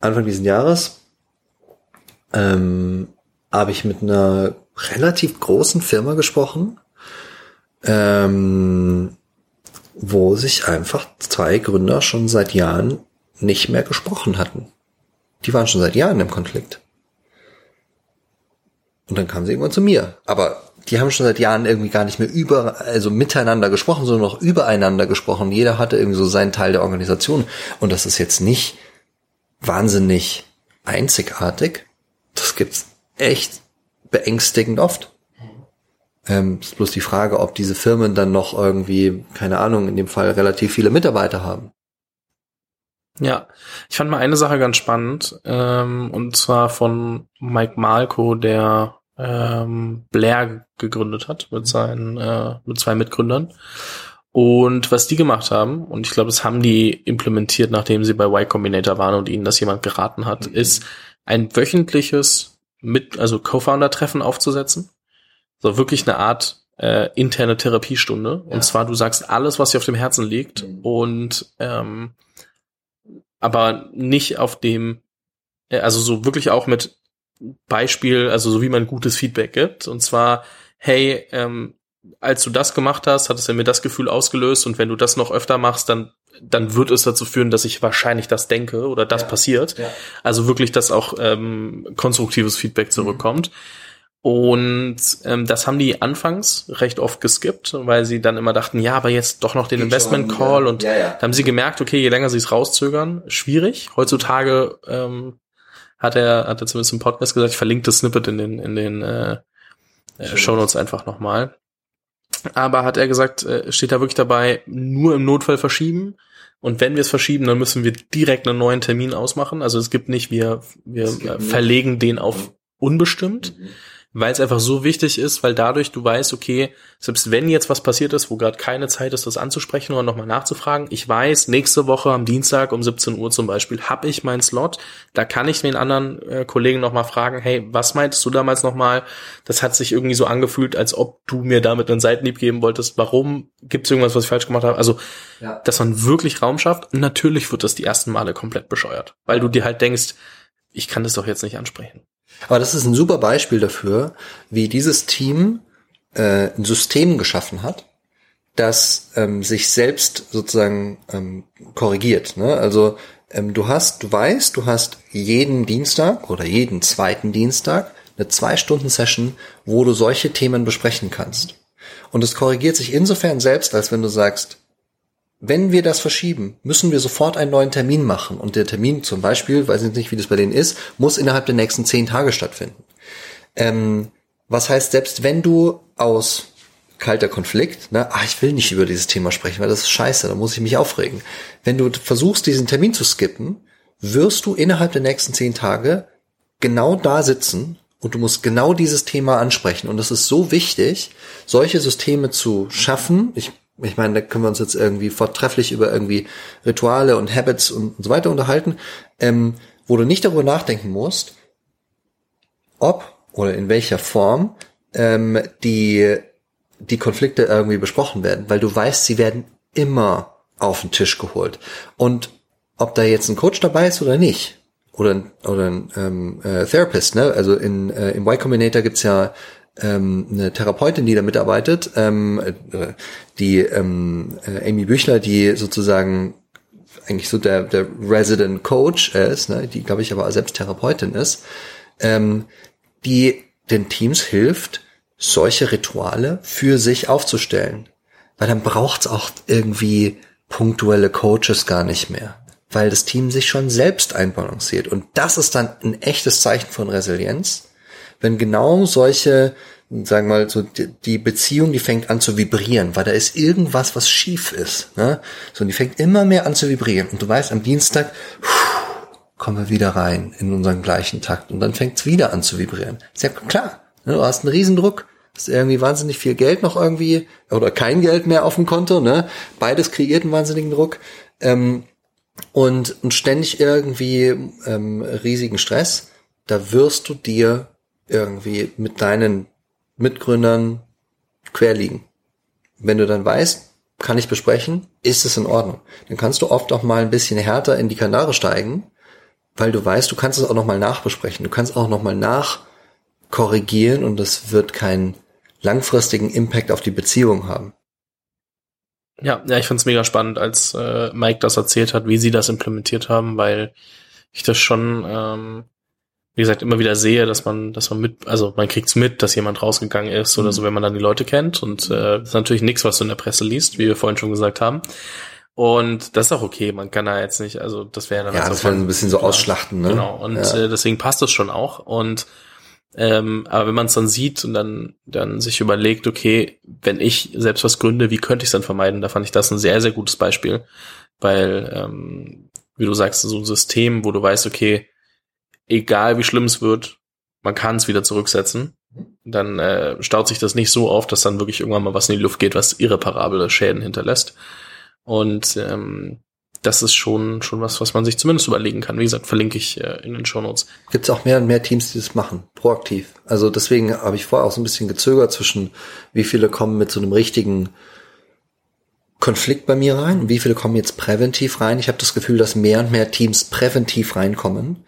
Anfang diesen Jahres, ähm, habe ich mit einer relativ großen Firma gesprochen, ähm, wo sich einfach zwei Gründer schon seit Jahren nicht mehr gesprochen hatten. Die waren schon seit Jahren im Konflikt. Und dann kamen sie irgendwann zu mir. Aber die haben schon seit Jahren irgendwie gar nicht mehr über, also miteinander gesprochen, sondern noch übereinander gesprochen. Jeder hatte irgendwie so seinen Teil der Organisation. Und das ist jetzt nicht wahnsinnig einzigartig. Das gibt's echt beängstigend oft. Ähm, ist bloß die Frage, ob diese Firmen dann noch irgendwie, keine Ahnung, in dem Fall relativ viele Mitarbeiter haben. Ja, ich fand mal eine Sache ganz spannend, ähm, und zwar von Mike Malko, der ähm, Blair gegründet hat mit seinen, äh, mit zwei Mitgründern. Und was die gemacht haben, und ich glaube, das haben die implementiert, nachdem sie bei Y Combinator waren und ihnen das jemand geraten hat, mhm. ist ein wöchentliches mit, also Co-Founder-Treffen aufzusetzen. So wirklich eine Art äh, interne Therapiestunde. Ja. Und zwar, du sagst alles, was dir auf dem Herzen liegt mhm. und ähm, aber nicht auf dem, äh, also so wirklich auch mit Beispiel, also so wie man gutes Feedback gibt. Und zwar, hey, ähm, als du das gemacht hast, hat es ja mir das Gefühl ausgelöst und wenn du das noch öfter machst, dann dann wird es dazu führen, dass ich wahrscheinlich das denke oder das ja, passiert. Ja. Also wirklich, dass auch ähm, konstruktives Feedback zurückkommt. Mhm. Und ähm, das haben die anfangs recht oft geskippt, weil sie dann immer dachten, ja, aber jetzt doch noch den Geht Investment schon, Call ja. und Ja, ja. da haben sie gemerkt, okay, je länger sie es rauszögern, schwierig. Heutzutage ähm, hat er, hat er zumindest im Podcast gesagt, ich verlinke das Snippet in den, in den äh, äh, Shownotes einfach nochmal. Aber hat er gesagt, äh, steht da wirklich dabei, nur im Notfall verschieben. Und wenn wir es verschieben, dann müssen wir direkt einen neuen Termin ausmachen. Also es gibt nicht, wir, wir gibt äh, nicht. verlegen den auf unbestimmt weil es einfach so wichtig ist, weil dadurch du weißt, okay, selbst wenn jetzt was passiert ist, wo gerade keine Zeit ist, das anzusprechen oder nochmal nachzufragen, ich weiß, nächste Woche am Dienstag um 17 Uhr zum Beispiel habe ich meinen Slot, da kann ich den anderen äh, Kollegen nochmal fragen, hey, was meintest du damals nochmal? Das hat sich irgendwie so angefühlt, als ob du mir damit einen Seitenhieb geben wolltest. Warum? Gibt es irgendwas, was ich falsch gemacht habe? Also, Ja. dass man wirklich Raum schafft. Und natürlich wird das die ersten Male komplett bescheuert, weil du dir halt denkst, ich kann das doch jetzt nicht ansprechen. Aber das ist ein super Beispiel dafür, wie dieses Team äh, ein System geschaffen hat, das ähm, sich selbst sozusagen ähm, korrigiert. Ne? Also ähm, du hast, du weißt, du hast jeden Dienstag oder jeden zweiten Dienstag eine zwei Stunden Session, wo du solche Themen besprechen kannst. Und es korrigiert sich insofern selbst, als wenn du sagst, wenn wir das verschieben, müssen wir sofort einen neuen Termin machen. Und der Termin zum Beispiel, weiß ich nicht, wie das bei denen ist, muss innerhalb der nächsten zehn Tage stattfinden. Ähm, was heißt, selbst wenn du aus kalter Konflikt, ne, ah, ich will nicht über dieses Thema sprechen, weil das ist scheiße, da muss ich mich aufregen. Wenn du versuchst, diesen Termin zu skippen, wirst du innerhalb der nächsten zehn Tage genau da sitzen und du musst genau dieses Thema ansprechen. Und es ist so wichtig, solche Systeme zu schaffen. Ich, ich meine, da können wir uns jetzt irgendwie vortrefflich über irgendwie Rituale und Habits und, und so weiter unterhalten, ähm, wo du nicht darüber nachdenken musst, ob oder in welcher Form ähm, die, die Konflikte irgendwie besprochen werden, weil du weißt, sie werden immer auf den Tisch geholt. Und ob da jetzt ein Coach dabei ist oder nicht, oder, oder ein ähm, äh, Therapist, ne? Also in, äh, im Y Combinator gibt's ja ähm, eine Therapeutin, die da mitarbeitet, ähm, äh, die ähm, äh, Amy Büchler, die sozusagen eigentlich so der, der Resident Coach ist, ne? die glaube ich aber selbst Therapeutin ist, ähm, die den Teams hilft, solche Rituale für sich aufzustellen. Weil dann braucht's auch irgendwie punktuelle Coaches gar nicht mehr. Weil das Team sich schon selbst einbalanciert. Und das ist dann ein echtes Zeichen von Resilienz, wenn genau solche, sagen wir mal, so die, die Beziehung, die fängt an zu vibrieren, weil da ist irgendwas, was schief ist. Ne? So, und die fängt immer mehr an zu vibrieren. Und du weißt, am Dienstag kommen wir wieder rein in unseren gleichen Takt. Und dann fängt's wieder an zu vibrieren. Ist ja klar. Ne? Du hast einen Riesendruck, hast irgendwie wahnsinnig viel Geld noch irgendwie oder kein Geld mehr auf dem Konto. Ne? Beides kreiert einen wahnsinnigen Druck. Ähm, und, und ständig irgendwie ähm, riesigen Stress, da wirst du dir irgendwie mit deinen Mitgründern quer liegen. Wenn du dann weißt, kann ich besprechen, ist es in Ordnung. Dann kannst du oft auch mal ein bisschen härter in die Kanare steigen, weil du weißt, du kannst es auch noch mal nachbesprechen. Du kannst auch noch mal nachkorrigieren und das wird keinen langfristigen Impact auf die Beziehung haben. Ja, ja, ich find's mega spannend, als äh, Mike das erzählt hat, wie sie das implementiert haben, weil ich das schon, ähm, wie gesagt, immer wieder sehe, dass man, dass man mit, also man kriegt's mit, dass jemand rausgegangen ist oder so, wenn man dann die Leute kennt. Und äh, das ist natürlich nichts, was du in der Presse liest, wie wir vorhin schon gesagt haben. Und das ist auch okay, man kann da jetzt nicht, also das wäre dann Ja, also das ein bisschen so Klar. ausschlachten, ne? Genau, und ja. äh, deswegen passt das schon auch. Und ähm, aber wenn man es dann sieht und dann, dann sich überlegt, okay, wenn ich selbst was gründe, wie könnte ich es dann vermeiden? Da fand ich das ein sehr, sehr gutes Beispiel. Weil, ähm, wie du sagst, so ein System, wo du weißt, okay, egal wie schlimm es wird, man kann es wieder zurücksetzen. Dann äh, staut sich das nicht so auf, dass dann wirklich irgendwann mal was in die Luft geht, was irreparable Schäden hinterlässt. Und ähm, das ist schon, schon was, was man sich zumindest überlegen kann. Wie gesagt, verlinke ich äh, in den Shownotes. Gibt es auch mehr und mehr Teams, die das machen, proaktiv. Also deswegen habe ich vorher auch so ein bisschen gezögert zwischen, wie viele kommen mit so einem richtigen Konflikt bei mir rein und wie viele kommen jetzt präventiv rein. Ich habe das Gefühl, dass mehr und mehr Teams präventiv reinkommen.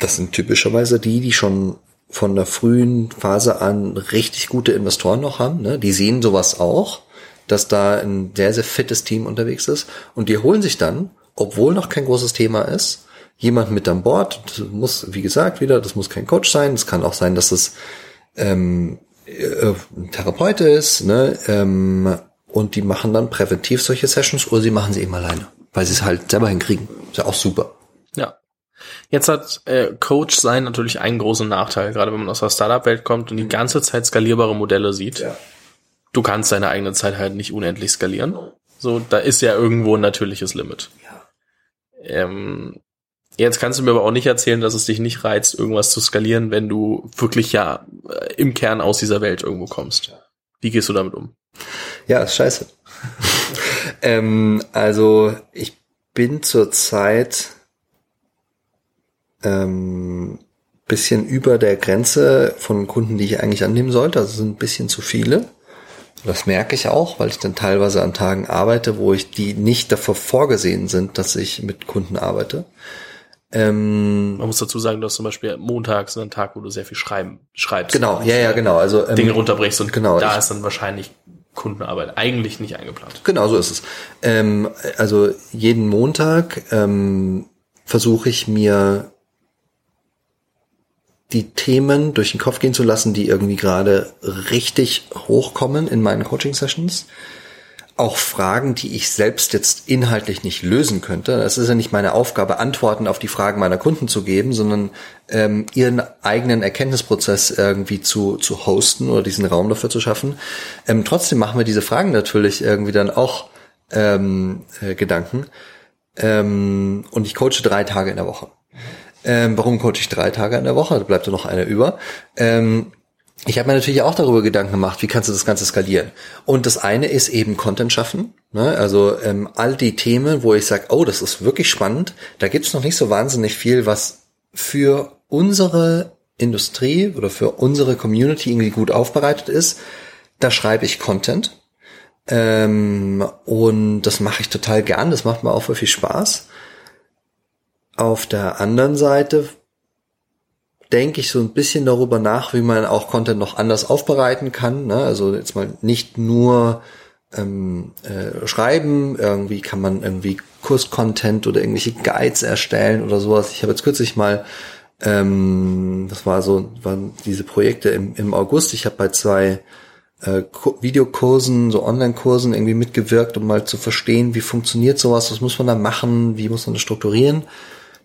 Das sind typischerweise die, die schon von der frühen Phase an richtig gute Investoren noch haben. Ne? Die sehen sowas auch, dass da ein sehr, sehr fittes Team unterwegs ist. Und die holen sich dann, obwohl noch kein großes Thema ist, jemand mit an Bord. Das muss, wie gesagt, wieder, das muss kein Coach sein. Es kann auch sein, dass es ähm, äh, ein Therapeut ist, ne, ähm, und die machen dann präventiv solche Sessions oder sie machen sie eben alleine, weil sie es halt selber hinkriegen. Ist ja auch super. Ja. Jetzt hat äh, Coach sein natürlich einen großen Nachteil, gerade wenn man aus der Startup-Welt kommt und die ganze Zeit skalierbare Modelle sieht. Ja. Du kannst deine eigene Zeit halt nicht unendlich skalieren. So, da ist ja irgendwo ein natürliches Limit. Ja. Ähm, jetzt kannst du mir aber auch nicht erzählen, dass es dich nicht reizt, irgendwas zu skalieren, wenn du wirklich ja äh, im Kern aus dieser Welt irgendwo kommst. Wie gehst du damit um? Ja, ist scheiße. [LAUGHS] ähm, also ich bin zurzeit ähm, bisschen über der Grenze von Kunden, die ich eigentlich annehmen sollte. Also sind ein bisschen zu viele. Das merke ich auch, weil ich dann teilweise an Tagen arbeite, wo ich die nicht davor vorgesehen sind, dass ich mit Kunden arbeite. Ähm, Man muss dazu sagen, du hast zum Beispiel montags einen Tag, wo du sehr viel schreiben, schreibst. genau, ja, ja, genau. Also ähm, Dinge runterbrichst und genau, da ich- ist dann wahrscheinlich Kundenarbeit eigentlich nicht eingeplant. Genau, so ist es. Ähm, also jeden Montag ähm, versuche ich mir die Themen durch den Kopf gehen zu lassen, die irgendwie gerade richtig hochkommen in meinen Coaching-Sessions. Auch Fragen, die ich selbst jetzt inhaltlich nicht lösen könnte. Es ist ja nicht meine Aufgabe, Antworten auf die Fragen meiner Kunden zu geben, sondern ähm, ihren eigenen Erkenntnisprozess irgendwie zu, zu hosten oder diesen Raum dafür zu schaffen. Ähm, trotzdem machen wir diese Fragen natürlich irgendwie dann auch ähm, äh, Gedanken. Ähm, und ich coache drei Tage in der Woche. Ähm, warum coache ich drei Tage in der Woche? Da bleibt ja noch einer über. Ähm, ich habe mir natürlich auch darüber Gedanken gemacht, wie kannst du das Ganze skalieren. Und das eine ist eben Content schaffen. Ne? Also ähm, all die Themen, wo ich sage, oh, das ist wirklich spannend. Da gibt's noch nicht so wahnsinnig viel, was für unsere Industrie oder für unsere Community irgendwie gut aufbereitet ist. Da schreibe ich Content. Ähm, und das mache ich total gern. Das macht mir auch voll viel Spaß. Auf der anderen Seite denke ich so ein bisschen darüber nach, wie man auch Content noch anders aufbereiten kann. Ne? Also jetzt mal nicht nur ähm, äh, schreiben, irgendwie kann man irgendwie Kurscontent oder irgendwelche Guides erstellen oder sowas. Ich habe jetzt kürzlich mal, ähm, das war so, waren diese Projekte im, im August. Ich habe bei zwei äh, Ku- Videokursen, so Online-Kursen irgendwie mitgewirkt, um mal zu verstehen, wie funktioniert sowas, was muss man da machen, wie muss man das strukturieren.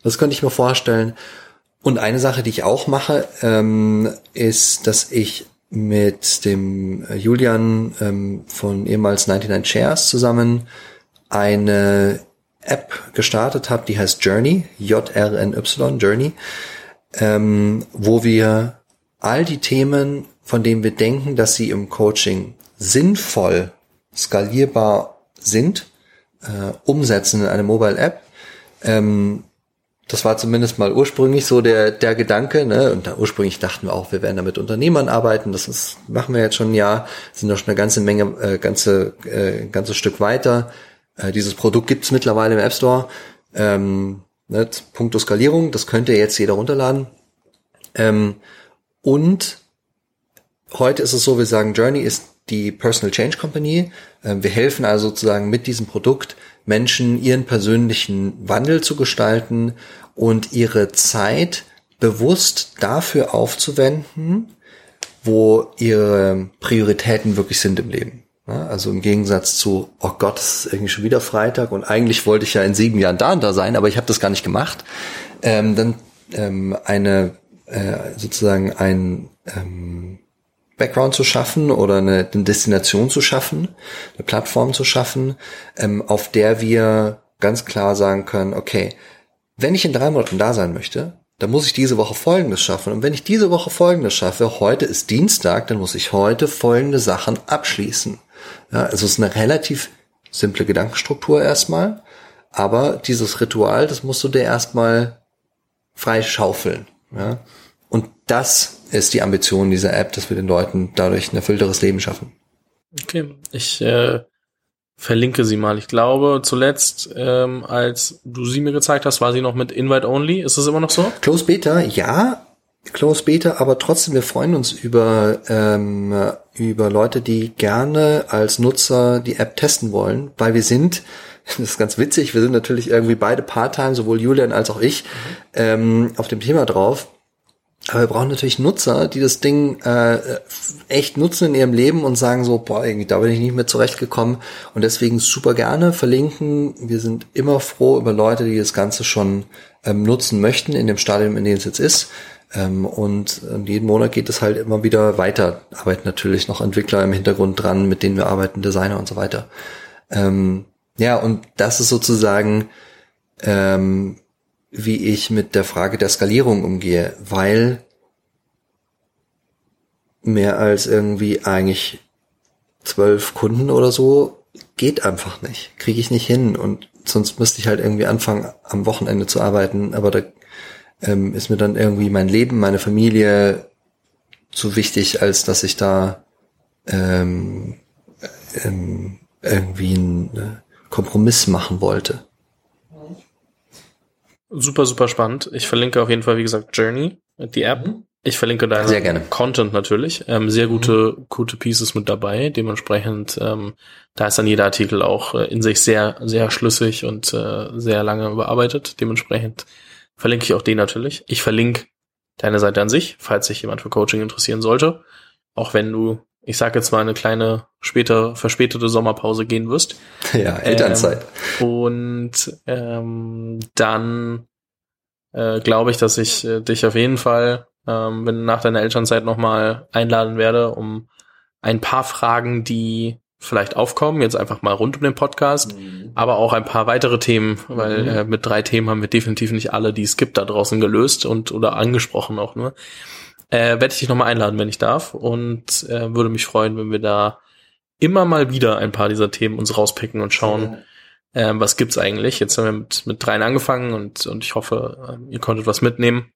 Das könnte ich mir vorstellen. Und eine Sache, die ich auch mache, ähm, ist, dass ich mit dem äh, Julian ähm, von ehemals 99 Chairs zusammen eine App gestartet habe, die heißt Journey, J-R-N-Y, Journey, ähm, wo wir all die Themen, von denen wir denken, dass sie im Coaching sinnvoll, skalierbar sind, äh, umsetzen in eine Mobile App. Ähm, das war zumindest mal ursprünglich so der, der Gedanke, ne? Und da ursprünglich dachten wir auch, wir werden da mit Unternehmern arbeiten. Das ist, machen wir jetzt schon ein Jahr, sind doch schon eine ganze Menge, äh, ganze, äh, ganzes Stück weiter. Äh, dieses Produkt gibt's mittlerweile im App Store. Ähm, ne? Punkto Skalierung, das könnte jetzt jeder runterladen. Ähm, und heute ist es so, wir sagen, Journey ist die Personal Change Company. Ähm, Wir helfen also sozusagen mit diesem Produkt Menschen ihren persönlichen Wandel zu gestalten und ihre Zeit bewusst dafür aufzuwenden, wo ihre Prioritäten wirklich sind im Leben. Also im Gegensatz zu, oh Gott, es ist irgendwie schon wieder Freitag und eigentlich wollte ich ja in sieben Jahren da und da sein, aber ich habe das gar nicht gemacht. Ähm, dann ähm, eine äh, sozusagen ein ähm, Background zu schaffen oder eine, eine Destination zu schaffen, eine Plattform zu schaffen, ähm, auf der wir ganz klar sagen können, okay, wenn ich in drei Monaten da sein möchte, dann muss ich diese Woche Folgendes schaffen. Und wenn ich diese Woche Folgendes schaffe, heute ist Dienstag, dann muss ich heute folgende Sachen abschließen. Ja, also es ist eine relativ simple Gedankenstruktur erstmal, aber dieses Ritual, das musst du dir erstmal frei schaufeln. Ja? Und das ist die Ambition dieser App, dass wir den Leuten dadurch ein erfüllteres Leben schaffen. Okay, ich äh, verlinke sie mal. Ich glaube, zuletzt, ähm, als du sie mir gezeigt hast, war sie noch mit Invite Only. Ist das immer noch so? Close Beta, ja, Close Beta, aber trotzdem, wir freuen uns über, ähm, über Leute, die gerne als Nutzer die App testen wollen, weil wir sind, [LAUGHS] das ist ganz witzig, wir sind natürlich irgendwie beide Part-Time, sowohl Julian als auch ich, ähm, auf dem Thema drauf. Aber wir brauchen natürlich Nutzer, die das Ding äh, echt nutzen in ihrem Leben und sagen so, boah, irgendwie da bin ich nicht mehr zurechtgekommen. Und deswegen super gerne verlinken. Wir sind immer froh über Leute, die das Ganze schon ähm, nutzen möchten in dem Stadium, in dem es jetzt ist. Ähm, und äh, jeden Monat geht es halt immer wieder weiter. Arbeiten natürlich noch Entwickler im Hintergrund dran, mit denen wir arbeiten, Designer und so weiter. Ähm, ja, und das ist sozusagen ähm, wie ich mit der Frage der Skalierung umgehe, weil mehr als irgendwie eigentlich zwölf Kunden oder so geht einfach nicht. Kriege ich nicht hin und sonst müsste ich halt irgendwie anfangen, am Wochenende zu arbeiten, aber da ähm, ist mir dann irgendwie mein Leben, meine Familie zu wichtig, als dass ich da ähm, ähm, irgendwie einen äh, Kompromiss machen wollte. Super, super spannend. Ich verlinke auf jeden Fall, wie gesagt, Journey, die App. Mhm. Ich verlinke deinen sehr gerne. Content natürlich. Ähm, sehr gute, mhm. gute Pieces mit dabei. Dementsprechend, ähm, da ist dann jeder Artikel auch äh, in sich sehr, sehr schlüssig und äh, sehr lange überarbeitet. Dementsprechend verlinke ich auch den natürlich. Ich verlinke deine Seite an sich, falls sich jemand für Coaching interessieren sollte. Auch wenn du ich sage jetzt mal, eine kleine später verspätete Sommerpause gehen wirst. [LAUGHS] Ja, Elternzeit. Ähm, und ähm, dann äh, glaube ich, dass ich äh, dich auf jeden Fall, ähm, wenn nach deiner Elternzeit nochmal einladen werde, um ein paar Fragen, die vielleicht aufkommen, jetzt einfach mal rund um den Podcast, mhm. aber auch ein paar weitere Themen, weil mhm. äh, mit drei Themen haben wir definitiv nicht alle, die es gibt, da draußen gelöst und oder angesprochen auch nur äh, werde ich dich nochmal einladen, wenn ich darf. Und äh, würde mich freuen, wenn wir da immer mal wieder ein paar dieser Themen uns rauspicken und schauen, ja. äh, was gibt's eigentlich. Jetzt haben wir mit, mit dreien angefangen und, und ich hoffe, äh, ihr konntet was mitnehmen.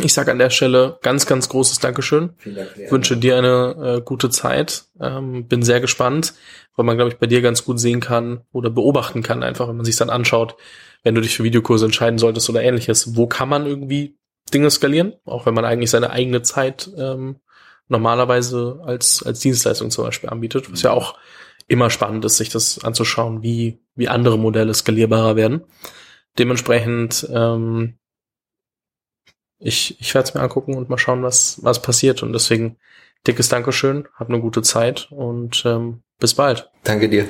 Ich sage an der Stelle ganz, ganz großes Dankeschön. Dank, Wünsche dir eine äh, gute Zeit. Ähm, bin sehr gespannt, weil man, glaube ich, bei dir ganz gut sehen kann oder beobachten kann, einfach, wenn man sich dann anschaut, wenn du dich für Videokurse entscheiden solltest oder ähnliches. Wo kann man irgendwie Dinge skalieren, auch wenn man eigentlich seine eigene Zeit ähm, normalerweise als, als Dienstleistung zum Beispiel anbietet, was ja auch immer spannend ist, sich das anzuschauen, wie, wie andere Modelle skalierbarer werden. Dementsprechend, ähm, ich, ich werde es mir angucken und mal schauen, was, was passiert. Und deswegen dickes Dankeschön, hab eine gute Zeit und ähm, bis bald. Danke dir.